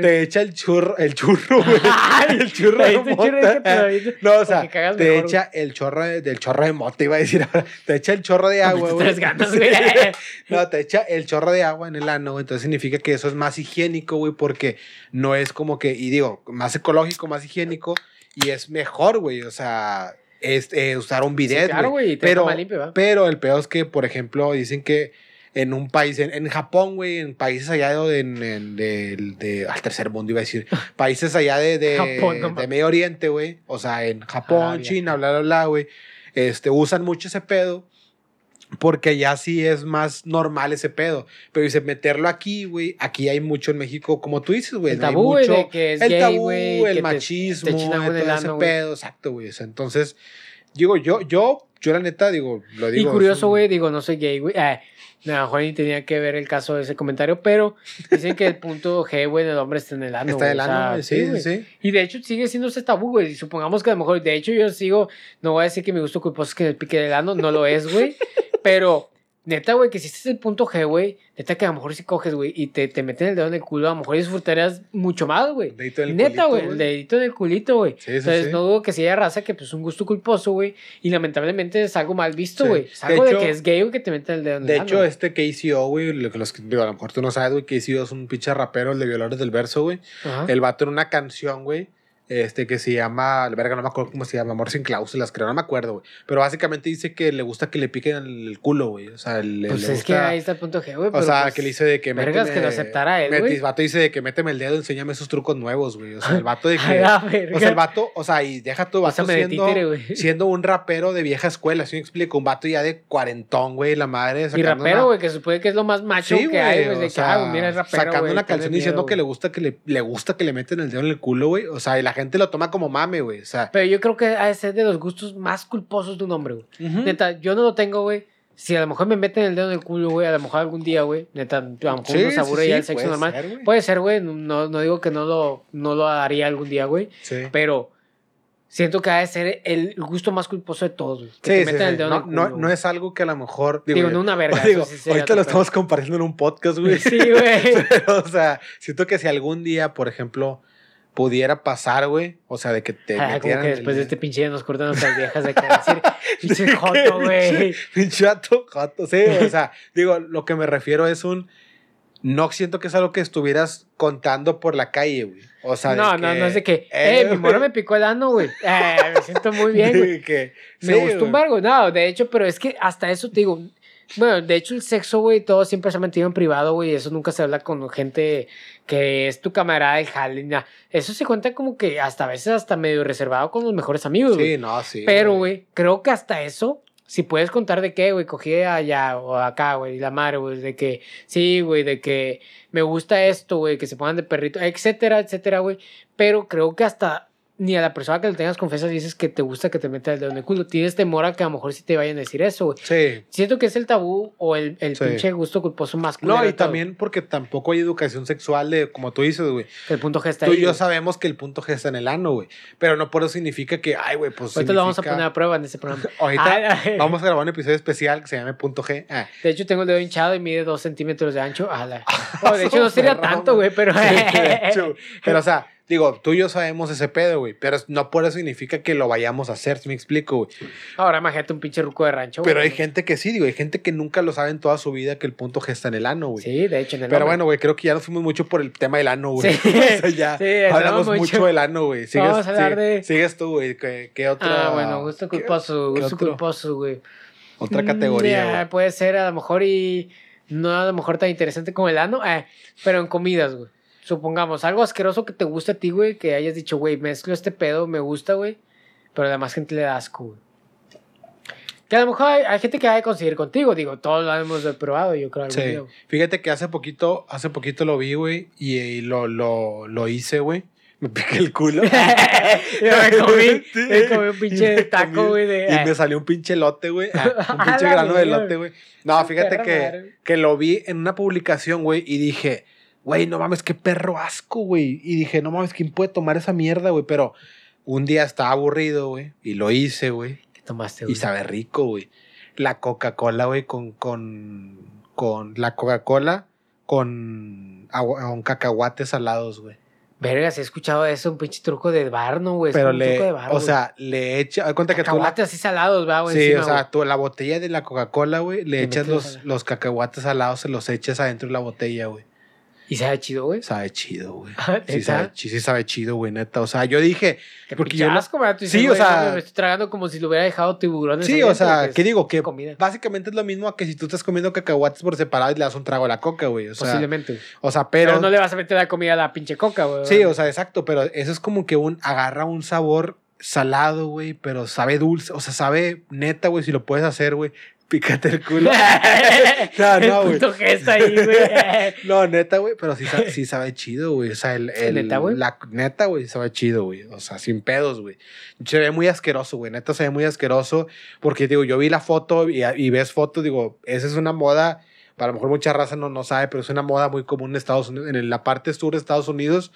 te echa el churro, el churro, güey. El churro de mota. No, o sea, te echa el chorro de- del chorro de mota, iba a decir ahora. Te echa el chorro de agua, Ahorita güey. traes ganas, güey. No, te echa el chorro de agua en el ano, güey. Entonces significa que eso es más higiénico, güey, porque no es como que, y digo, más ecológico, más higiénico y es mejor, güey. O sea, es eh, usar un bidet, Sí, claro, güey. pero-. Pero el peor es que, por ejemplo, dicen que en un país, en, en Japón, güey, en países allá de, en, en- del- de- al tercer mundo, iba a decir, países allá de, de, Japón, no de. Medio Oriente, güey, o sea, en Japón. China, bla, bla, bla, güey, este, usan mucho ese pedo porque ya sí es más normal ese pedo. Pero dice, meterlo aquí, güey, aquí hay mucho en México, como tú dices, güey. El hay tabú, güey, mucho- de que es el gay, tabú, que el te- machismo, te en todo el ese güey. pedo, exacto, güey. o sea, entonces, digo, yo, yo, yo la neta, digo, lo Y digo. es curioso, güey, digo, no soy gay, güey. Eh, lo mejor ni tenía que ver el caso de ese comentario, pero dicen que el punto G, güey, del hombre está en el ano. Está del o ano, sí, sí, sí. Y de hecho sigue siendo ese tabú, güey. Y supongamos que a lo mejor, de hecho yo sigo, no voy a decir que mi gusto culposo es que me pique del ano, no lo es, güey. pero neta, güey, que si este es el punto G, güey, neta que a lo mejor si coges, güey, y te, te meten el dedo en el culo, a lo mejor disfrutarías mucho más, güey. Dedito en el Neta, güey, el dedito en el culito, güey. Sí, sí, Entonces sí. no dudo que si haya raza que pues un gusto culposo, güey. Y lamentablemente es algo mal visto, Sí. güey. Es De algo de, hecho- que es gay, güey, que te meten el dedo en De el ano, hecho, güey. este KCO, güey, lo que los, digo, a lo mejor tú no sabes, güey, KCO es un pinche rapero, el de Violadores del Verso, güey. El vato en una canción, güey, este, que se llama, la verga, no me acuerdo cómo se llama, Amor sin cláusulas, creo, no me acuerdo, güey. Pero básicamente dice que le gusta que le piquen el culo, güey. O sea, le, Pues le es que gusta- ahí está el punto G, güey. O sea, pues, que le dice de que vergas que lo aceptara él, güey. El vato dice de que méteme el dedo, enséñame esos trucos nuevos, güey. O sea, el vato de que. la verga. O sea, el vato, o sea, y deja tu vato siendo, títere, siendo un rapero de vieja escuela, ¿sí me explico? Un vato ya de cuarentón, güey, la madre. Y rapero, una- güey, que se supone que es lo más macho Sí, que hay, güey. De que, ah, güey, mira, es rapero, sacando güey, una canción diciendo que le gusta que le, le gusta que le meten el dedo en el culo, güey. O sea, y la gente lo toma como mame, güey. O sea, Pero yo creo que ha de ser de los gustos más culposos de un hombre, güey. ujú. Neta, yo no lo tengo, güey. Si a lo mejor me meten el dedo en el culo, güey, a lo mejor algún día, güey. Neta, a lo mejor Sí, uno se sí, aburre sí, ya el sexo puede normal. ser, güey. Puede ser, güey. No, no digo que no lo, no lo haría algún día, güey. Sí. Pero siento que ha de ser el gusto más culposo de todos, güey. Que Sí, te sí, metan el dedo No, en el culo. no, no es algo que a lo mejor. Digo, yo- no una verga. digo, eso sí sería ahorita lo estamos compartiendo en un podcast, güey. Sí, güey. Pero, o sea, siento que si algún día, por ejemplo, pudiera pasar, güey, o sea, de que te Ah, como metieran que el- después de este pinche día nos cortan nuestras viejas de que decir, pinche joto, güey. Pinche vato, joto, sí, o sea, digo, lo que me refiero es un... No siento que es algo que estuvieras contando por la calle, güey. O sea, de No, no, que- no es de que, eh, mi morra güey, me picó el ano, güey. Eh, me siento muy bien, güey. que- Me gustó un bargo, no, de hecho, pero es que hasta eso te digo. Bueno, de hecho, el sexo, güey, todo siempre se ha mantenido en privado, güey. Eso nunca se habla con gente que es tu camarada de jale. Eso se cuenta como que hasta a veces hasta medio reservado con los mejores amigos, güey. Sí, no, sí. Pero, güey, creo que hasta eso, si puedes contar de qué, güey, cogí allá o acá, güey, la madre, güey, de que, sí, güey, de que me gusta esto, güey, que se pongan de perrito, etcétera, etcétera, güey. Pero creo que hasta ni a la persona que le tengas confianza dices que te gusta que te meta el dedo en el culo. Tienes temor a que a lo mejor sí te vayan a decir eso, güey. Sí. Siento que es el tabú o el, el Sí. pinche gusto culposo más No, y también porque tampoco hay educación sexual de, como tú dices, güey. El punto G está Tú ahí. y yo güey. sabemos que el punto G está en el ano, güey. Pero no por eso significa que, ay, güey, pues. Ahorita lo vamos a poner a prueba en ese programa. Ahorita Ay, ay. vamos a grabar un episodio especial que se llame punto G. Ah. De hecho, tengo el dedo hinchado y mide dos centímetros de ancho. Ala. Oh, de hecho, no sería tanto, güey, pero. Sí, de hecho. Pero, o sea, digo, tú y yo sabemos ese pedo, güey. Pero no por eso significa que lo vayamos a hacer, si me explico, güey. Ahora imagínate un pinche ruco de rancho. güey. Pero hay gente que sí, digo, hay gente que nunca lo sabe en toda su vida que el punto G está en el ano, güey. Sí, de hecho, en el Pero nombre. bueno, güey, creo que ya nos fuimos mucho por el tema del ano, güey. Sí. O sea, ya Sí, hablamos mucho. mucho del ano, güey. Sigues, Vamos a hablar de- Sigues tú, güey. ¿Qué, qué otra? Ah, bueno, gusto culposo, gusto otro? culposo, güey. Otra Mm, categoría, güey. Puede ser a lo mejor y no a lo mejor tan interesante como el ano, eh, pero en comidas, güey. Supongamos, algo asqueroso que te guste a ti, güey, que hayas dicho, güey, mezclo este pedo, me gusta, güey, pero a la demás gente le da asco, güey. Que a lo mejor hay, hay gente que va a conseguir contigo, digo, todos lo hemos probado, yo creo. algún Sí. día. Fíjate que hace poquito, hace poquito lo vi, güey, y, y lo, lo, lo hice, güey. Me piqué el culo. Yo me comí, Sí. me comí un pinche me taco, comí- güey, de... Y me salió un pinche lote, güey. Ah, un pinche grano de lote, güey. No, fíjate que, que lo vi en una publicación, güey, y dije, güey, no mames, qué perro asco, güey. Y dije, no mames, ¿quién puede tomar esa mierda, güey? Pero un día estaba aburrido, güey, y lo hice, güey. ¿Qué tomaste, Y güey? sabe rico, güey. La Coca-Cola, güey, con, con, con la Coca-Cola con, con cacahuates salados, güey. Verga, si he escuchado eso, un pinche truco de bar, ¿no, güey? Pero un truco le, de bar, o güey. sea, le echa, cuenta que tú la, Cacahuates así salados, va, güey. sí, encima, o sea, güey. tú la botella de la Coca-Cola, güey, le Le echas los, los cacahuates salados, se los echas adentro de la botella, güey. Y sabe chido, güey. Sabe chido, güey. Ah, Sí sabe, sí, sabe chido, güey, neta. O sea, yo dije, porque yo asco, Sí, o sea- me estoy tragando como si lo hubiera dejado tiburones. sí, o sea, ¿qué es digo? Que comida. básicamente es lo mismo a que si tú estás comiendo cacahuates por separado y le das un trago a la coca, güey. O sea, Posiblemente. o sea, Pero, pero... no le vas a meter la comida a la pinche coca, güey. Sí, o sea, exacto, pero eso es como que un agarra un sabor salado, güey, pero sabe dulce. O sea, sabe neta, güey, si lo puedes hacer, güey. Pícate el culo. no, no, güey. No, neta, güey, pero sí, sí sabe chido, güey. O sea, el, el- ¿Neta, güey? La neta, güey, sabe chido, güey. O sea, sin pedos, güey. Se ve muy asqueroso, güey. Neta, se ve muy asqueroso. Porque, digo, yo vi la foto y, y ves fotos, digo, esa es una moda. Para lo mejor mucha raza no, no sabe, pero es una moda muy común en Estados Unidos, en la parte sur de Estados Unidos,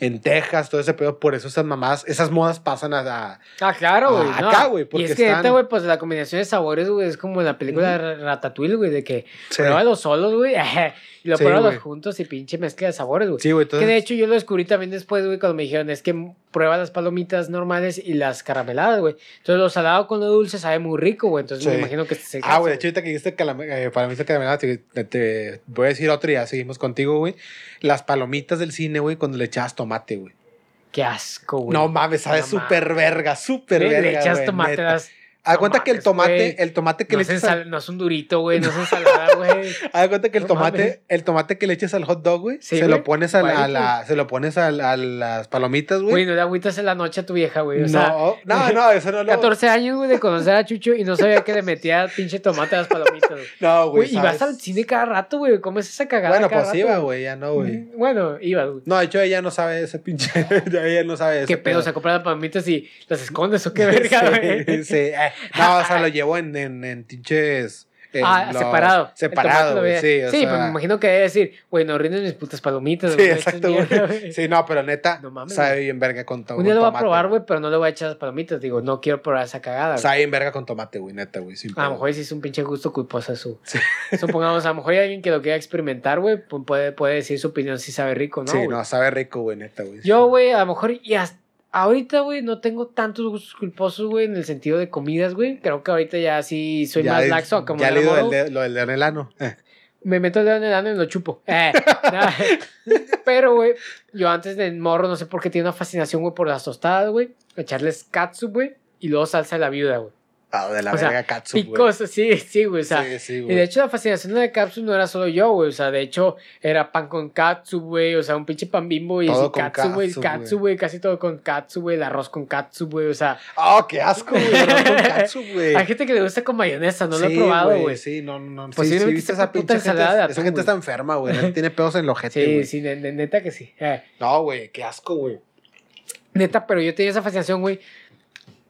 en Texas, todo ese pedo. Por eso esas mamás, esas modas pasan a, a- Ah, claro, güey. No. acá, güey, Y es que neta, güey, pues la combinación de sabores, güey, es como en la película de Ratatouille, güey, de que Sí. pruébalo solos, güey, y lo Sí, güey. juntos y pinche mezcla de sabores, güey. Sí, güey. Que entonces- de hecho yo lo descubrí también después, güey, cuando me dijeron, es que prueba las palomitas normales y las carameladas, güey. Entonces lo salado con lo dulce sabe muy rico, güey. Entonces me imagino que este es el Ah, güey, de hecho, ahorita que dijiste eh, palomitas carameladas, te, voy a decir otra y ya seguimos contigo, güey. Las palomitas del cine, güey, cuando le echabas tomate, güey. Qué asco, güey. No mames, sabe No súper verga, súper verga. le echas tomate, las- Haz no cuenta que el tomate, el tomate que no, le echas al, no es un durito, güey, no es ensalada, güey. haz cuenta que el No tomate, mames. el tomate que le echas al hot dog, güey, Sí, se lo pones a, la, a igualito. la- se lo pones a, la- a las palomitas, Güey, güey. no le agüitas en la noche a tu vieja, güey. O sea, no, no, no, eso no lo. 14 años, güey, de conocer a Chucho y no sabía que le metía pinche tomate a las palomitas, güey. No, güey. Y vas al cine cada rato, güey. ¿Cómo es esa cagada? Bueno, cada pues rato, iba, güey, ya no, güey. Bueno, iba, güey. No, de hecho ella no sabe ese pinche. ella no sabe ese ¿Qué pedo? O sea, comprar las palomitas y las escondes o qué verga, güey. Sí, sí. eh, No, o sea, lo llevo en, en, en pinches. en Ah, los- separado. Separado, tomate güey. Sí, o sí sea, pues me imagino que debe decir, güey, no rindes mis putas palomitas. Sí, exacto, güey. Sí, no, pero neta, No mames, sabe bien verga con to- Un día lo voy a tomate, probar, güey, pero no le voy a echar las palomitas. Digo, no quiero probar esa cagada. Sabe bien verga con tomate, güey, neta, güey. A lo mejor sí es un pinche gusto culposo eso. Supongamos, a lo mejor hay alguien que lo quiera experimentar, güey, puede, puede decir su opinión si sabe rico, ¿no? Sí, no, sabe rico, güey, neta, güey. Yo, güey, a lo mejor y hasta ahorita, güey, no tengo tantos gustos culposos, güey, en el sentido de comidas, güey. Creo que ahorita ya sí soy Ya más le- laxo. Como Ya le digo lo del dedo en el ano. Eh, Me meto el dedo en el ano y lo chupo. Eh. Pero, güey, yo antes de morro, no sé por qué tiene una fascinación, güey, por las tostadas, güey. Echarles katsu, güey, y luego salsa de la viuda, güey. Ah, de la O sea, verga katsu, güey. Picos, sí, sí, güey, o sea. Sí, sí, Y güey. de hecho la fascinación de katsu no era solo yo, güey. O sea, de hecho era pan con katsu, güey. O sea, un pinche pan bimbo y así katsu, güey. katsu, Katsu, güey. Casi todo con katsu, güey. El arroz con katsu, güey. O sea, Ah, qué asco, güey. arroz con katsu, güey. hay gente que le gusta con mayonesa. No lo he Sí, probado, güey. Sí, no, no, no. Sí, Posiblemente sí, viste esa puta pinche gente. ensalada de Esa atún, gente güey. está enferma, güey. Tiene pedos en el ojete, Sí, güey. sí, ne- neta que sí. Eh, No, güey, qué asco, güey. Neta, pero yo tenía esa fascinación, güey.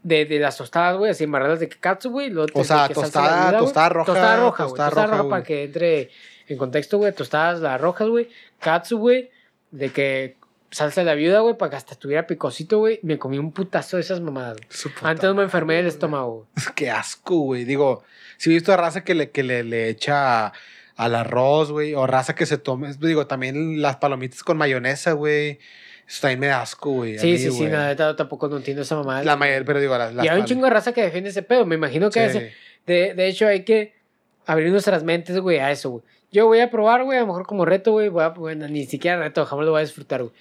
De, de las tostadas, güey, así embarradas de katsu, güey. O sea, que tostada- tostada roja, Tostada roja, güey. tostada Tostada roja, roja para que entre en contexto, güey. Tostadas las rojas, güey. Katsu, güey. De que salsa de la viuda, güey, para que hasta estuviera picosito, güey. Me comí un putazo de esas mamadas, Antes no me enfermé del estómago. Qué asco, güey. Digo, si he visto a raza que le, que le, le echa al arroz, güey. O raza que se tome. Digo, también las palomitas con mayonesa, güey. Eso también me da asco, güey. Sí, mí, sí, sí, neta tampoco no entiendo esa mamada. La mayoría, pero digo, las. las y hay un chingo de raza que defiende ese pedo. Me imagino que Sí. ese- de, de hecho hay que abrir nuestras mentes, güey, a eso, güey. Yo voy a probar, güey, a lo mejor como reto, güey. Voy a, bueno, ni siquiera reto, jamás lo voy a disfrutar, güey.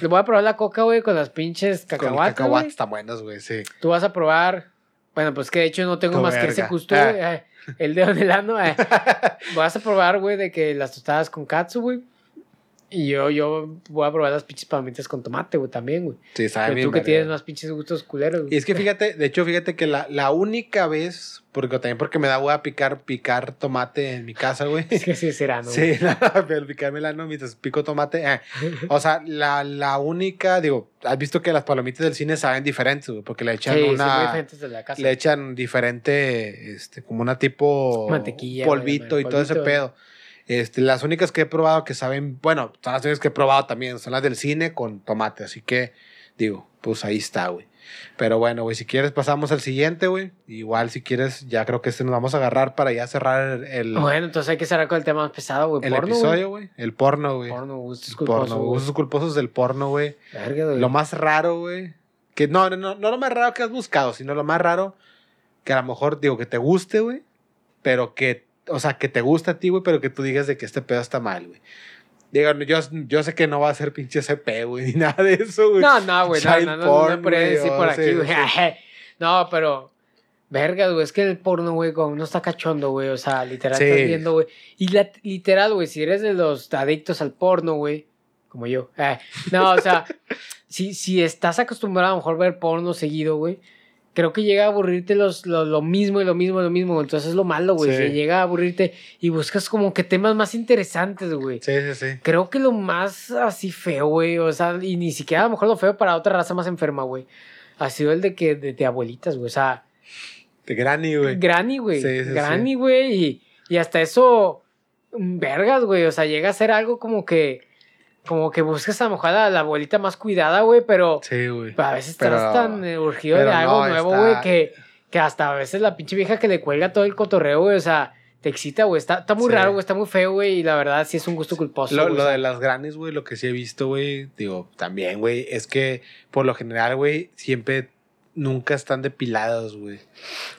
Le voy a probar la coca, güey, con las pinches Con cacahuates, cacahuates güey. están buenas, güey, sí. Tú vas a probar. Bueno, pues que de hecho no tengo más que ese verga. gusto, Ah. güey. eh, el dedo en el ano, eh. Vas a probar, güey, de que las tostadas con katsu, güey. Y yo, yo voy a probar las pinches palomitas con tomate, güey, también, güey. Sí, sabe Pero tú que tienes más pinches gustos culeros, Y güey. es que fíjate, de hecho, fíjate que la, la única vez, porque también porque me da hueá picar, picar tomate en mi casa, güey. Es que sí será, ¿no? Sí, pero picarme el ano mientras pico tomate. eh. O sea, la, la única, digo, has visto que las palomitas del cine saben diferentes, güey, porque le echan Sí, muy una. diferentes de la casa. le echan diferente, este, como una tipo. Mantequilla, güey, Polvito y todo ese güey. Este, las únicas que he probado que saben, bueno, son las únicas que he probado también, son las del cine con tomate. Así que, digo, pues ahí está, güey. Pero bueno, güey, si quieres pasamos al siguiente, güey. Igual si quieres, ya creo que este nos vamos a agarrar para ya cerrar el, Bueno, entonces hay que cerrar con el tema más pesado, güey. el porno, episodio, güey. El porno, güey. Porno, gustos culposos, porno, güey. usos culposos del porno, güey. Lo más raro, güey. Que no, no, no, no lo más raro que has buscado, sino lo más raro que a lo mejor, digo, que te guste, güey. Pero que, o sea, que te gusta a ti, güey, pero que tú digas de que este pedo está mal, güey. Digo, yo, yo sé que no va a ser pinche CP, güey, ni nada de eso, güey. No, no, güey. No, no, no, porn, no podría güey, decir o por sí, aquí, güey. sí. No, pero. Verga, güey. Es que el porno, güey, como no está cachondo, güey. O sea, literal Sí. estás viendo, güey. Y la- literal, güey, si eres de los adictos al porno, güey. Como yo. eh, no, o sea, si, si estás acostumbrado a lo mejor ver porno seguido, güey, creo que llega a aburrirte los, lo, lo mismo y lo mismo y lo mismo. Entonces es lo malo, güey. Sí. Llega a aburrirte y buscas como que temas más interesantes, güey. Sí, sí, sí. Creo que lo más así feo, güey, o sea, y ni siquiera a lo mejor lo feo para otra raza más enferma, güey, ha sido el de que de, de abuelitas, güey, o sea, De Granny, güey. Granny, güey, Sí, sí, Granny, güey, y, y hasta eso, mm, vergas, güey, o sea, llega a ser algo como que, como que buscas a lo mejor a la abuelita más cuidada, güey, pero, Sí, güey. a veces Pero- estás tan urgido de algo no, nuevo, está- güey, que, que hasta a veces la pinche vieja que le cuelga todo el cotorreo, güey, o sea, te excita, güey, está, está muy Sí. raro, güey, está muy feo, güey, y la verdad sí es un gusto culposo. Lo, lo de las grannies, güey, lo que sí he visto, güey, digo, también, güey, es que por lo general, güey, siempre nunca están depilados, güey.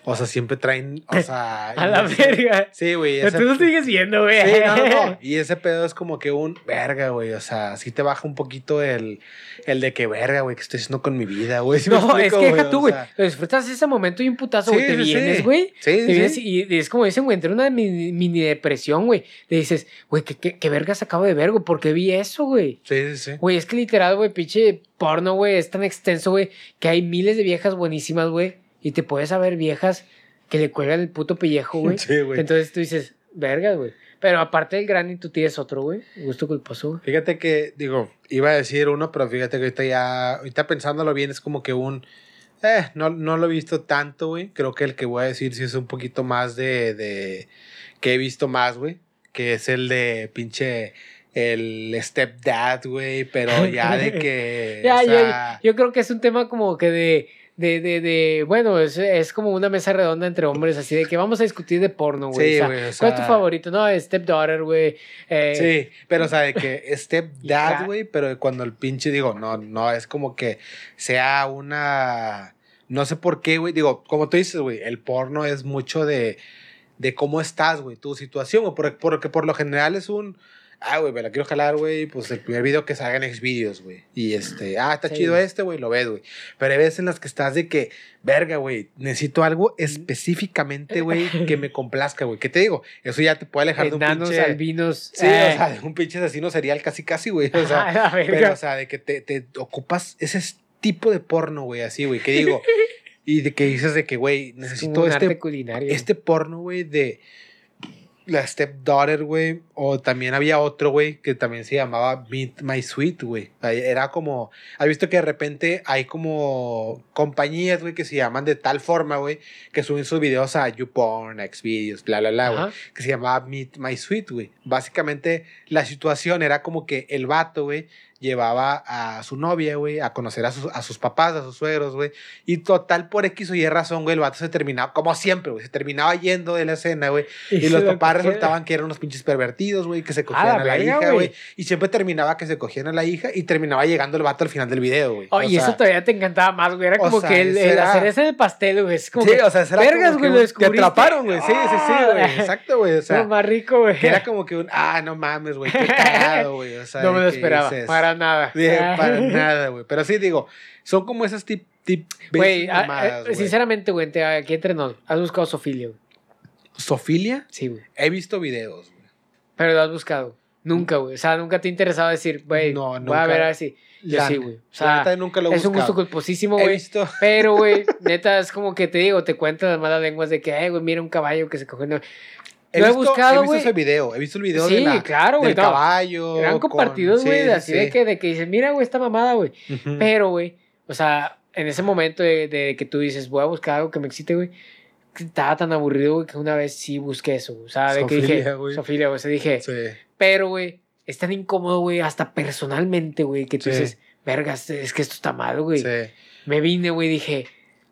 O sea, siempre traen, o sea... A la ese- verga. Sí, güey. Pero tú lo sigues viendo, güey. Sí, no, no, no. Y ese pedo es como que un verga, güey. O sea, sí te baja un poquito el, el de que verga, güey, que estoy haciendo con mi vida, güey. ¿Sí me No, es que deja O tú, güey. sea, Lo disfrutas ese momento y un putazo, güey. Sí, te sí, vienes, güey. Sí, Te sí, vienes y, y es como dicen, güey, entre una mini, mini depresión, güey. Le dices, güey, ¿qué, qué, qué vergas acabo de ver, güey? ¿Por qué vi eso, güey? Sí, sí, sí. Güey, es que literal, güey, pinche porno, güey, es tan extenso, güey, que hay miles de viejas buenísimas, güey. Y te puedes saber viejas que le cuelgan el puto pellejo, güey. Sí, güey. Entonces tú dices, vergas, güey. Pero aparte del granny, tú tienes otro, güey. Gusto culposo, güey. Fíjate que, digo, iba a decir uno, pero fíjate que ahorita ya, ahorita pensándolo bien, es como que un, eh, no, no lo he visto tanto, güey. Creo que el que voy a decir sí es un poquito más de, de, que he visto más, güey, que es el de pinche, el stepdad, güey, pero ya de que, Ya, o yo- sea, yo, creo que es un tema como que de, de, de, de bueno, es, es como una mesa redonda entre hombres, así de que vamos a discutir de porno, güey. Sí, o sea, ¿Cuál es tu favorito? No, Stepdaughter, güey. Eh, Sí, pero o sea, de que stepdad, güey, pero cuando el pinche, digo, no, no, es como que sea una, no sé por qué, güey, digo, como tú dices, güey, el porno es mucho de, de cómo estás, güey, tu situación, güey, porque, porque por lo general es un, ah, güey, me la quiero jalar, güey, pues el primer video que salga en Xvideos, güey, y este, ah, está Sí. chido este, güey, lo ves, güey, pero hay veces en las que estás de que, verga, güey, necesito algo específicamente, güey, que me complazca, güey, ¿qué te digo? Eso ya te puede alejar de un pinche... albinos. Sí, eh, o sea, de un pinche asesino serial casi, casi, güey. O sea, pero, o sea, de que te, te ocupas ese tipo de porno, güey, así, güey, que digo. y de que dices de que, güey, necesito este, este porno, güey, de la stepdaughter, güey. O también había otro, güey, que también se llamaba Meet My Sweet, güey. Era como, has visto que de repente hay como compañías, güey, que se llaman de tal forma, güey, que suben sus videos a YouPorn, a Xvideos, bla, bla, bla, güey que se llamaba Meet My Sweet, güey. Básicamente la situación era como que el vato, güey, llevaba a su novia, güey, a conocer a sus, a sus papás, a sus suegros, güey. Y total, por X o Y razón, güey, el vato se terminaba, como siempre, güey, se terminaba yendo de la escena, güey. Y, los lo papás resultaban que eran unos pinches pervertidos, güey, que se cogían a la hija, güey. Y siempre terminaba que se cogían a la hija y terminaba llegando el vato al final del video, güey. Oh, y sea, eso todavía te encantaba más, güey. Era o como sea, que el, hacer ese el pastel, güey. Es como Sí, que, o sea, era vergas, como güey. Te atraparon, güey. Sí, sí, sí, güey. Exacto, güey. O sea, lo más rico, güey. era como que un, ah, no mames, güey, qué cagado, güey. O sea, no me de lo esperaba. Para nada. para nada, güey. Pero sí, digo, son como esas tip, tip, Güey, ah, eh, güey. sinceramente, güey, te- aquí entre nos, has buscado Sofilia, güey. ¿Sofilia? Sí, güey. He visto videos, güey. Pero lo has buscado. Nunca, güey. O sea, nunca te ha interesado decir, güey, No, voy a nunca. ver a ver si. Yo La- sí, güey. O sea, neta nunca lo he es un gusto culposísimo, He güey. visto. Pero, güey, neta, es como que te digo, te cuentan las malas lenguas de que, ay, güey, mira un caballo que se cogió. No. He Lo he visto, buscado, he visto güey. ese video. He visto el video Sí, de la, claro, güey. del no. caballo. Eran con- compartidos, güey, sí, sí, así de sí. que, de que dices, mira, güey, esta mamada, güey. Ujú. Pero, güey, o sea, en ese momento de, de que tú dices, voy a buscar algo que me excite, güey, estaba tan aburrido, güey, que una vez sí busqué eso, güey. O sea, de que dije, güey. Sofía, güey, o sea, dije, Sí. pero, güey, es tan incómodo, güey, hasta personalmente, güey, que tú dices, vergas, es que esto está mal, güey. Sí. Me vine, güey, dije,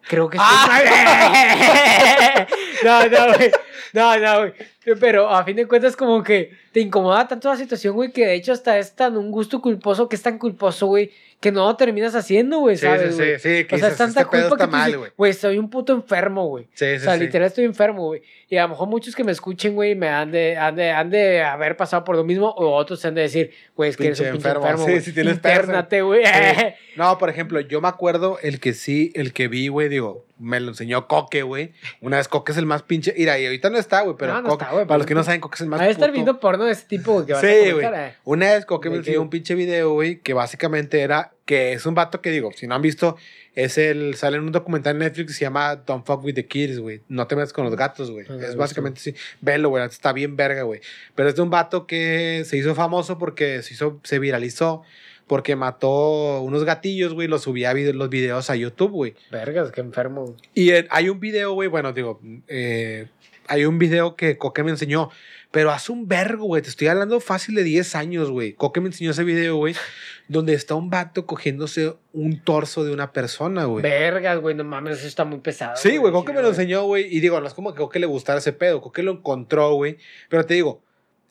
creo que estoy ¡Ah! no, no, güey. No, no, güey. Pero a fin de cuentas, como que te incomoda tanto la situación, güey, que de hecho hasta es tan un gusto culposo que es tan culposo, güey, que no terminas haciendo, güey, Sí, ¿sabes? sí, güey? sí, sí, que O sea, es tanta este culpa que está tú mal, güey. güey, soy un puto enfermo, güey. Sí, O sí, sea, sí. literal estoy enfermo, güey. Y a lo mejor muchos que me escuchen, güey, me han de, han, de, han de haber pasado por lo mismo, o otros han de decir, güey, es que eres un Pinche pinche enfermo. enfermo. Sí, güey. sí tienes pedos, Intérnate, güey. No, por ejemplo, yo me acuerdo el que sí, el que vi, güey, digo, me lo enseñó Coque, güey. Una vez Coque es el más pinche. Mira, y ahorita no está, güey, pero No, no Coque, está, güey. Para los que no saben, Coque es el más a estar viendo porno de ese tipo, güey. que Sí, güey. eh. Una vez Coque me ¿De enseñó un pinche video, güey, que básicamente era que es un vato que digo, si no han visto, es el, sale en un documental en Netflix que se llama Don't Fuck With The Kids, güey. No te metas con los gatos, güey. He es básicamente sí. Velo, güey, está bien verga, güey. Pero es de un vato que se hizo famoso porque se hizo, se viralizó porque mató unos gatillos, güey, los subía los videos a YouTube, güey. Vergas, qué enfermo. Y eh, hay un video, güey, bueno, digo, eh, hay un video que Coque me enseñó, pero hace un vergo, güey, te estoy hablando fácil de 10 años, güey. Coque me enseñó ese video, güey, donde está un vato cogiéndose un torso de una persona, güey. Vergas, güey, no mames, eso está muy pesado. Sí, güey, Coque me lo enseñó, güey, y digo, no es como que Coque le gustara ese pedo, Coque lo encontró, güey, pero te digo,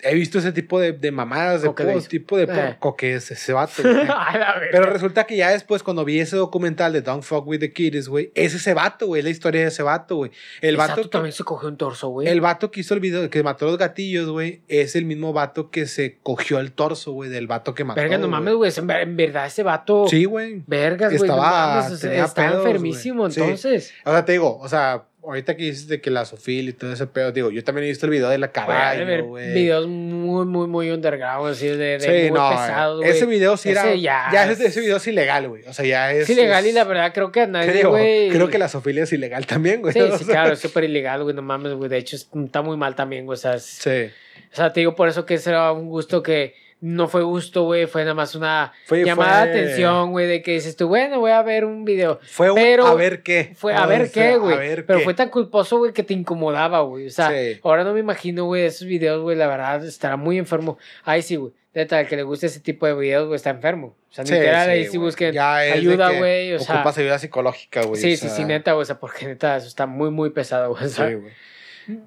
he visto ese tipo de, de mamadas, de hizo. tipo de... Eh. Coque es ese vato. Pero resulta que ya después, cuando vi ese documental de Don't Fuck With The Kids, güey, es ese vato, güey, es la historia de ese vato, güey. El Exacto, vato, que, también se cogió un torso, güey. el vato que hizo el video, que mató a los gatillos, güey, es el mismo vato que se cogió el torso, güey, del vato que mató. Verga, no mames, güey. En ver- en verdad, ese vato. Sí, güey. Vergas, güey. No Estaba- mames, o sea, tenía estaba pedos, enfermísimo. Sí. entonces. O sea, te digo, o sea, ahorita que dices de que la Sofía y todo ese pedo, digo, yo también he visto el video de la caballo, güey. videos muy, muy, muy underground, así de, de Sí, muy no, pesados, güey. ese video sí era, Ese ya, ya ese, es- ese video es ilegal, güey, o sea, ya es... Es ilegal y es- la verdad creo que a ¿qué nadie, güey. Creo que la Sofía es ilegal también, güey. Sí, O sí, claro, es súper ilegal, güey, no mames, güey. De hecho, es- está muy mal también, güey. O sea, es- Sí. o sea, te digo por eso que ese era un gusto que no fue gusto, güey. Fue nada más una Fue- llamada fue- de atención, güey, de que dices tú, bueno, voy a ver un video. Fue un Pero a ver qué. Fue a ver qué, güey. Pero qué. fue tan culposo, güey, que te incomodaba, güey. O sea, Sí. ahora no me imagino, güey, esos videos, güey, la verdad, estará muy enfermo. Ahí sí, güey. Neta, el que le guste ese tipo de videos, güey, está enfermo. O sea, Sí, literal, sí, ahí sí busquen ayuda, güey. O sea, Ocupas ayuda psicológica, güey. sí, o sí, sea, sí, neta, güey. O sea, porque neta, eso está muy, muy pesado, güey. Sí, güey.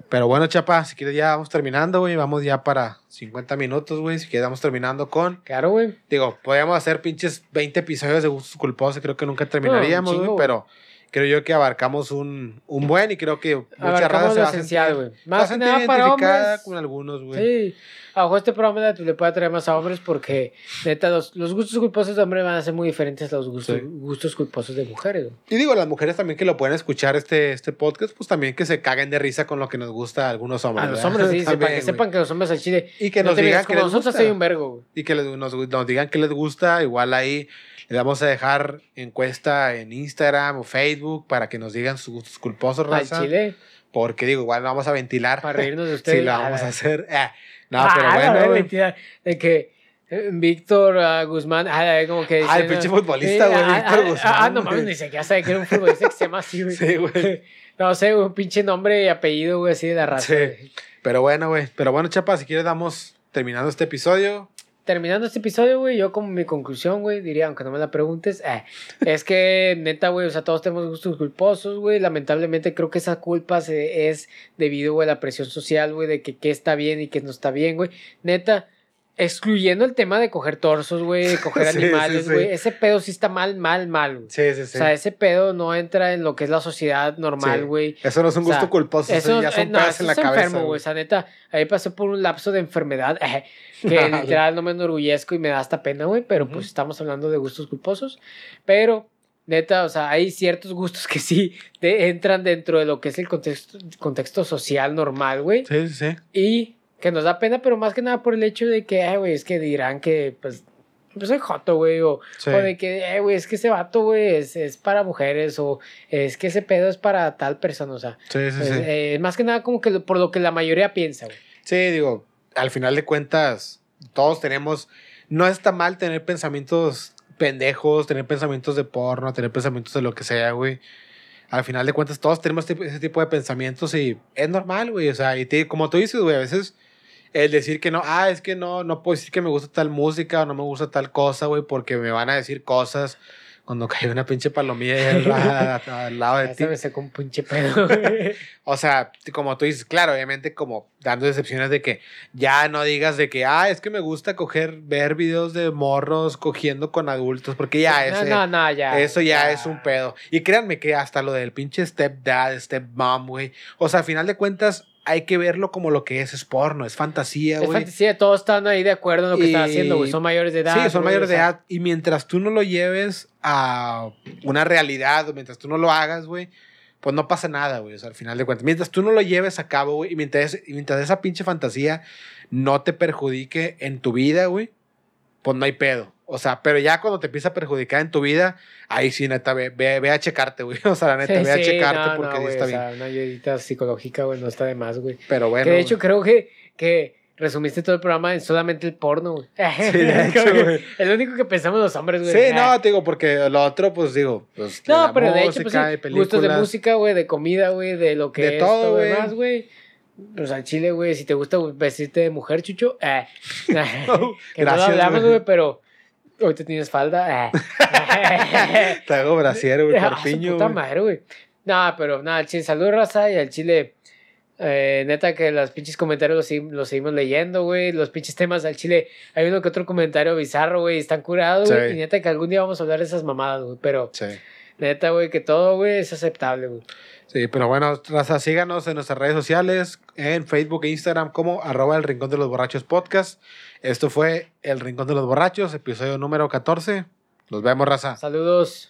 Pero bueno, Chapa, si quieres ya vamos terminando, güey. Vamos ya para 50 minutos, güey. Si quieres vamos terminando con... Claro, güey. Digo, podríamos hacer pinches 20 episodios de gustos culposos. Creo que nunca terminaríamos, güey. Pero creo yo que abarcamos un, un buen y creo que mucha Abarcamos raza se lo va esencial, güey. Más que nada para hombres. con algunos, güey. Sí. A mejor este programa le- puede atraer más a hombres porque, neta, los, los gustos culposos de hombres van a ser muy diferentes a los gustos, Sí. gustos culposos de mujeres, güey. Y digo, las mujeres también que lo pueden escuchar este, este podcast, pues también que se caguen de risa con lo que nos gusta a algunos hombres. A los ¿verdad? hombres, sí, También, para que sepan que los hombres al chile. Y que no nos digan que les nosotros gusta. hay un vergo, güey. Y que les- nos, nos digan que les gusta. Igual ahí les vamos a dejar encuesta en Instagram o Facebook para que nos digan sus gustos culposos, Al raza. chile, Porque digo, igual no vamos a ventilar. para reírnos de ustedes. Sí, lo vamos a hacer. Eh, no, Ah, pero bueno. güey. mentira, de que eh, Víctor ah, Guzmán, ah, como que. Ah, el diciendo- pinche futbolista, Sí, güey, ah, Víctor ah, Guzmán, Ah, no mames, ni siquiera sabía que era un futbolista que se llama así, güey. Sí, güey. No sé, un pinche nombre y apellido, güey, así de la raza. Sí. Pero bueno, güey. Pero bueno, Chapa, si quieres, damos terminando este episodio. Terminando este episodio, güey, yo como mi conclusión, güey, diría, aunque no me la preguntes, eh, es que neta, güey, o sea, todos tenemos gustos culposos, güey, lamentablemente creo que esa culpa se, es debido, a la presión social, güey, de que qué está bien y qué no está bien, güey, neta, excluyendo el tema de coger torsos, güey, coger Sí, animales, sí. güey, ese pedo sí está mal, mal, mal, güey. Sí, sí, sí. O sea, ese pedo no entra en lo que es la sociedad normal, güey. eso no es un o sea, gusto culposo. Eso, ya eh, son no, pedos eso en la es cabeza. enfermo, güey. O sea, neta, ahí pasé por un lapso de enfermedad eh, que literal no me enorgullezco y me da hasta pena, güey. Pero pues estamos hablando de gustos culposos. Pero, neta, o sea, hay ciertos gustos que sí de- entran dentro de lo que es el contexto, contexto social normal, güey. Sí, sí, sí. Y que nos da pena, pero más que nada por el hecho de que, güey, es que dirán que, pues, pues soy joto, güey, o, Sí. o de que, eh, güey, es que ese vato, güey, es, es para mujeres, o es que ese pedo es para tal persona, o sea, Sí, sí, es, sí. eh, más que nada como que lo- por lo que la mayoría piensa, güey. Sí, digo, al final de cuentas, todos tenemos. No está mal tener pensamientos pendejos, tener pensamientos de porno, tener pensamientos de lo que sea, güey. Al final de cuentas, todos tenemos ese tipo de pensamientos y es normal, güey. O sea, y te- como tú dices, güey, a veces el decir que no, ah, es que no, no puedo decir que me gusta tal música o no me gusta tal cosa, güey, porque me van a decir cosas cuando cae una pinche palomilla al, al- al lado de Ya ti. me secó un pinche pedo. O sea, como tú dices, claro, obviamente como dando excepciones de que ya no digas de que, ah, es que me gusta coger, ver videos de morros cogiendo con adultos, porque ya no, ese, no, no, ya. eso ya, es un pedo. Y créanme que hasta lo del pinche stepdad, stepmom, güey. O sea, al final de cuentas hay que verlo como lo que es, es porno, es fantasía, Es güey. fantasía, todos están ahí de acuerdo en lo que están haciendo, güey. Son mayores de edad. Sí, son mayores de sea, edad. Y mientras tú no lo lleves a una realidad, o mientras tú no lo hagas, güey, pues no pasa nada, güey. O sea, al final de cuentas, mientras tú no lo lleves a cabo, güey, y mientras, y mientras esa pinche fantasía no te perjudique en tu vida, güey, pues no hay pedo. O sea, pero ya cuando te empieza a perjudicar en tu vida, ahí sí, neta, ve, ve, ve a checarte, güey. O sea, la neta, Sí, ve a sí, checarte no, porque no, sí güey, está o bien. sea, una ayudita psicológica, güey, no está de más, güey. Pero bueno. que de hecho güey. creo que, que resumiste todo el programa en solamente el porno, güey. de hecho, güey. Es lo único que pensamos los hombres, güey. Sí, Ah. no, te digo, porque lo otro, pues digo, pues. No, pero de hecho, pues, música, sí, de gustos de música, güey, de comida, güey, de lo que De es todo, todo güey. demás, güey. Pues al chile, güey, si te gusta vestirte de mujer, chucho, eh. que no lo Gracias, hablamos, güey, pero hoy te tienes falda. Te hago brasier, güey, Ah, corpiño, puta güey. madre, güey. Pero nada, al chile, salud, raza, y al chile, eh, neta, que los pinches comentarios los, segui- los seguimos leyendo, güey. Los pinches temas al chile, hay uno que otro comentario bizarro, güey, están curados, güey. Sí. Y neta, que algún día vamos a hablar de esas mamadas, güey. Pero Sí. neta, güey, que todo, güey, es aceptable, güey. Sí, pero bueno, raza, síganos en nuestras redes sociales, en Facebook e Instagram como arroba el Rincón de los Borrachos Podcast. Esto fue El Rincón de los Borrachos, episodio número 14. Nos vemos, raza. Saludos.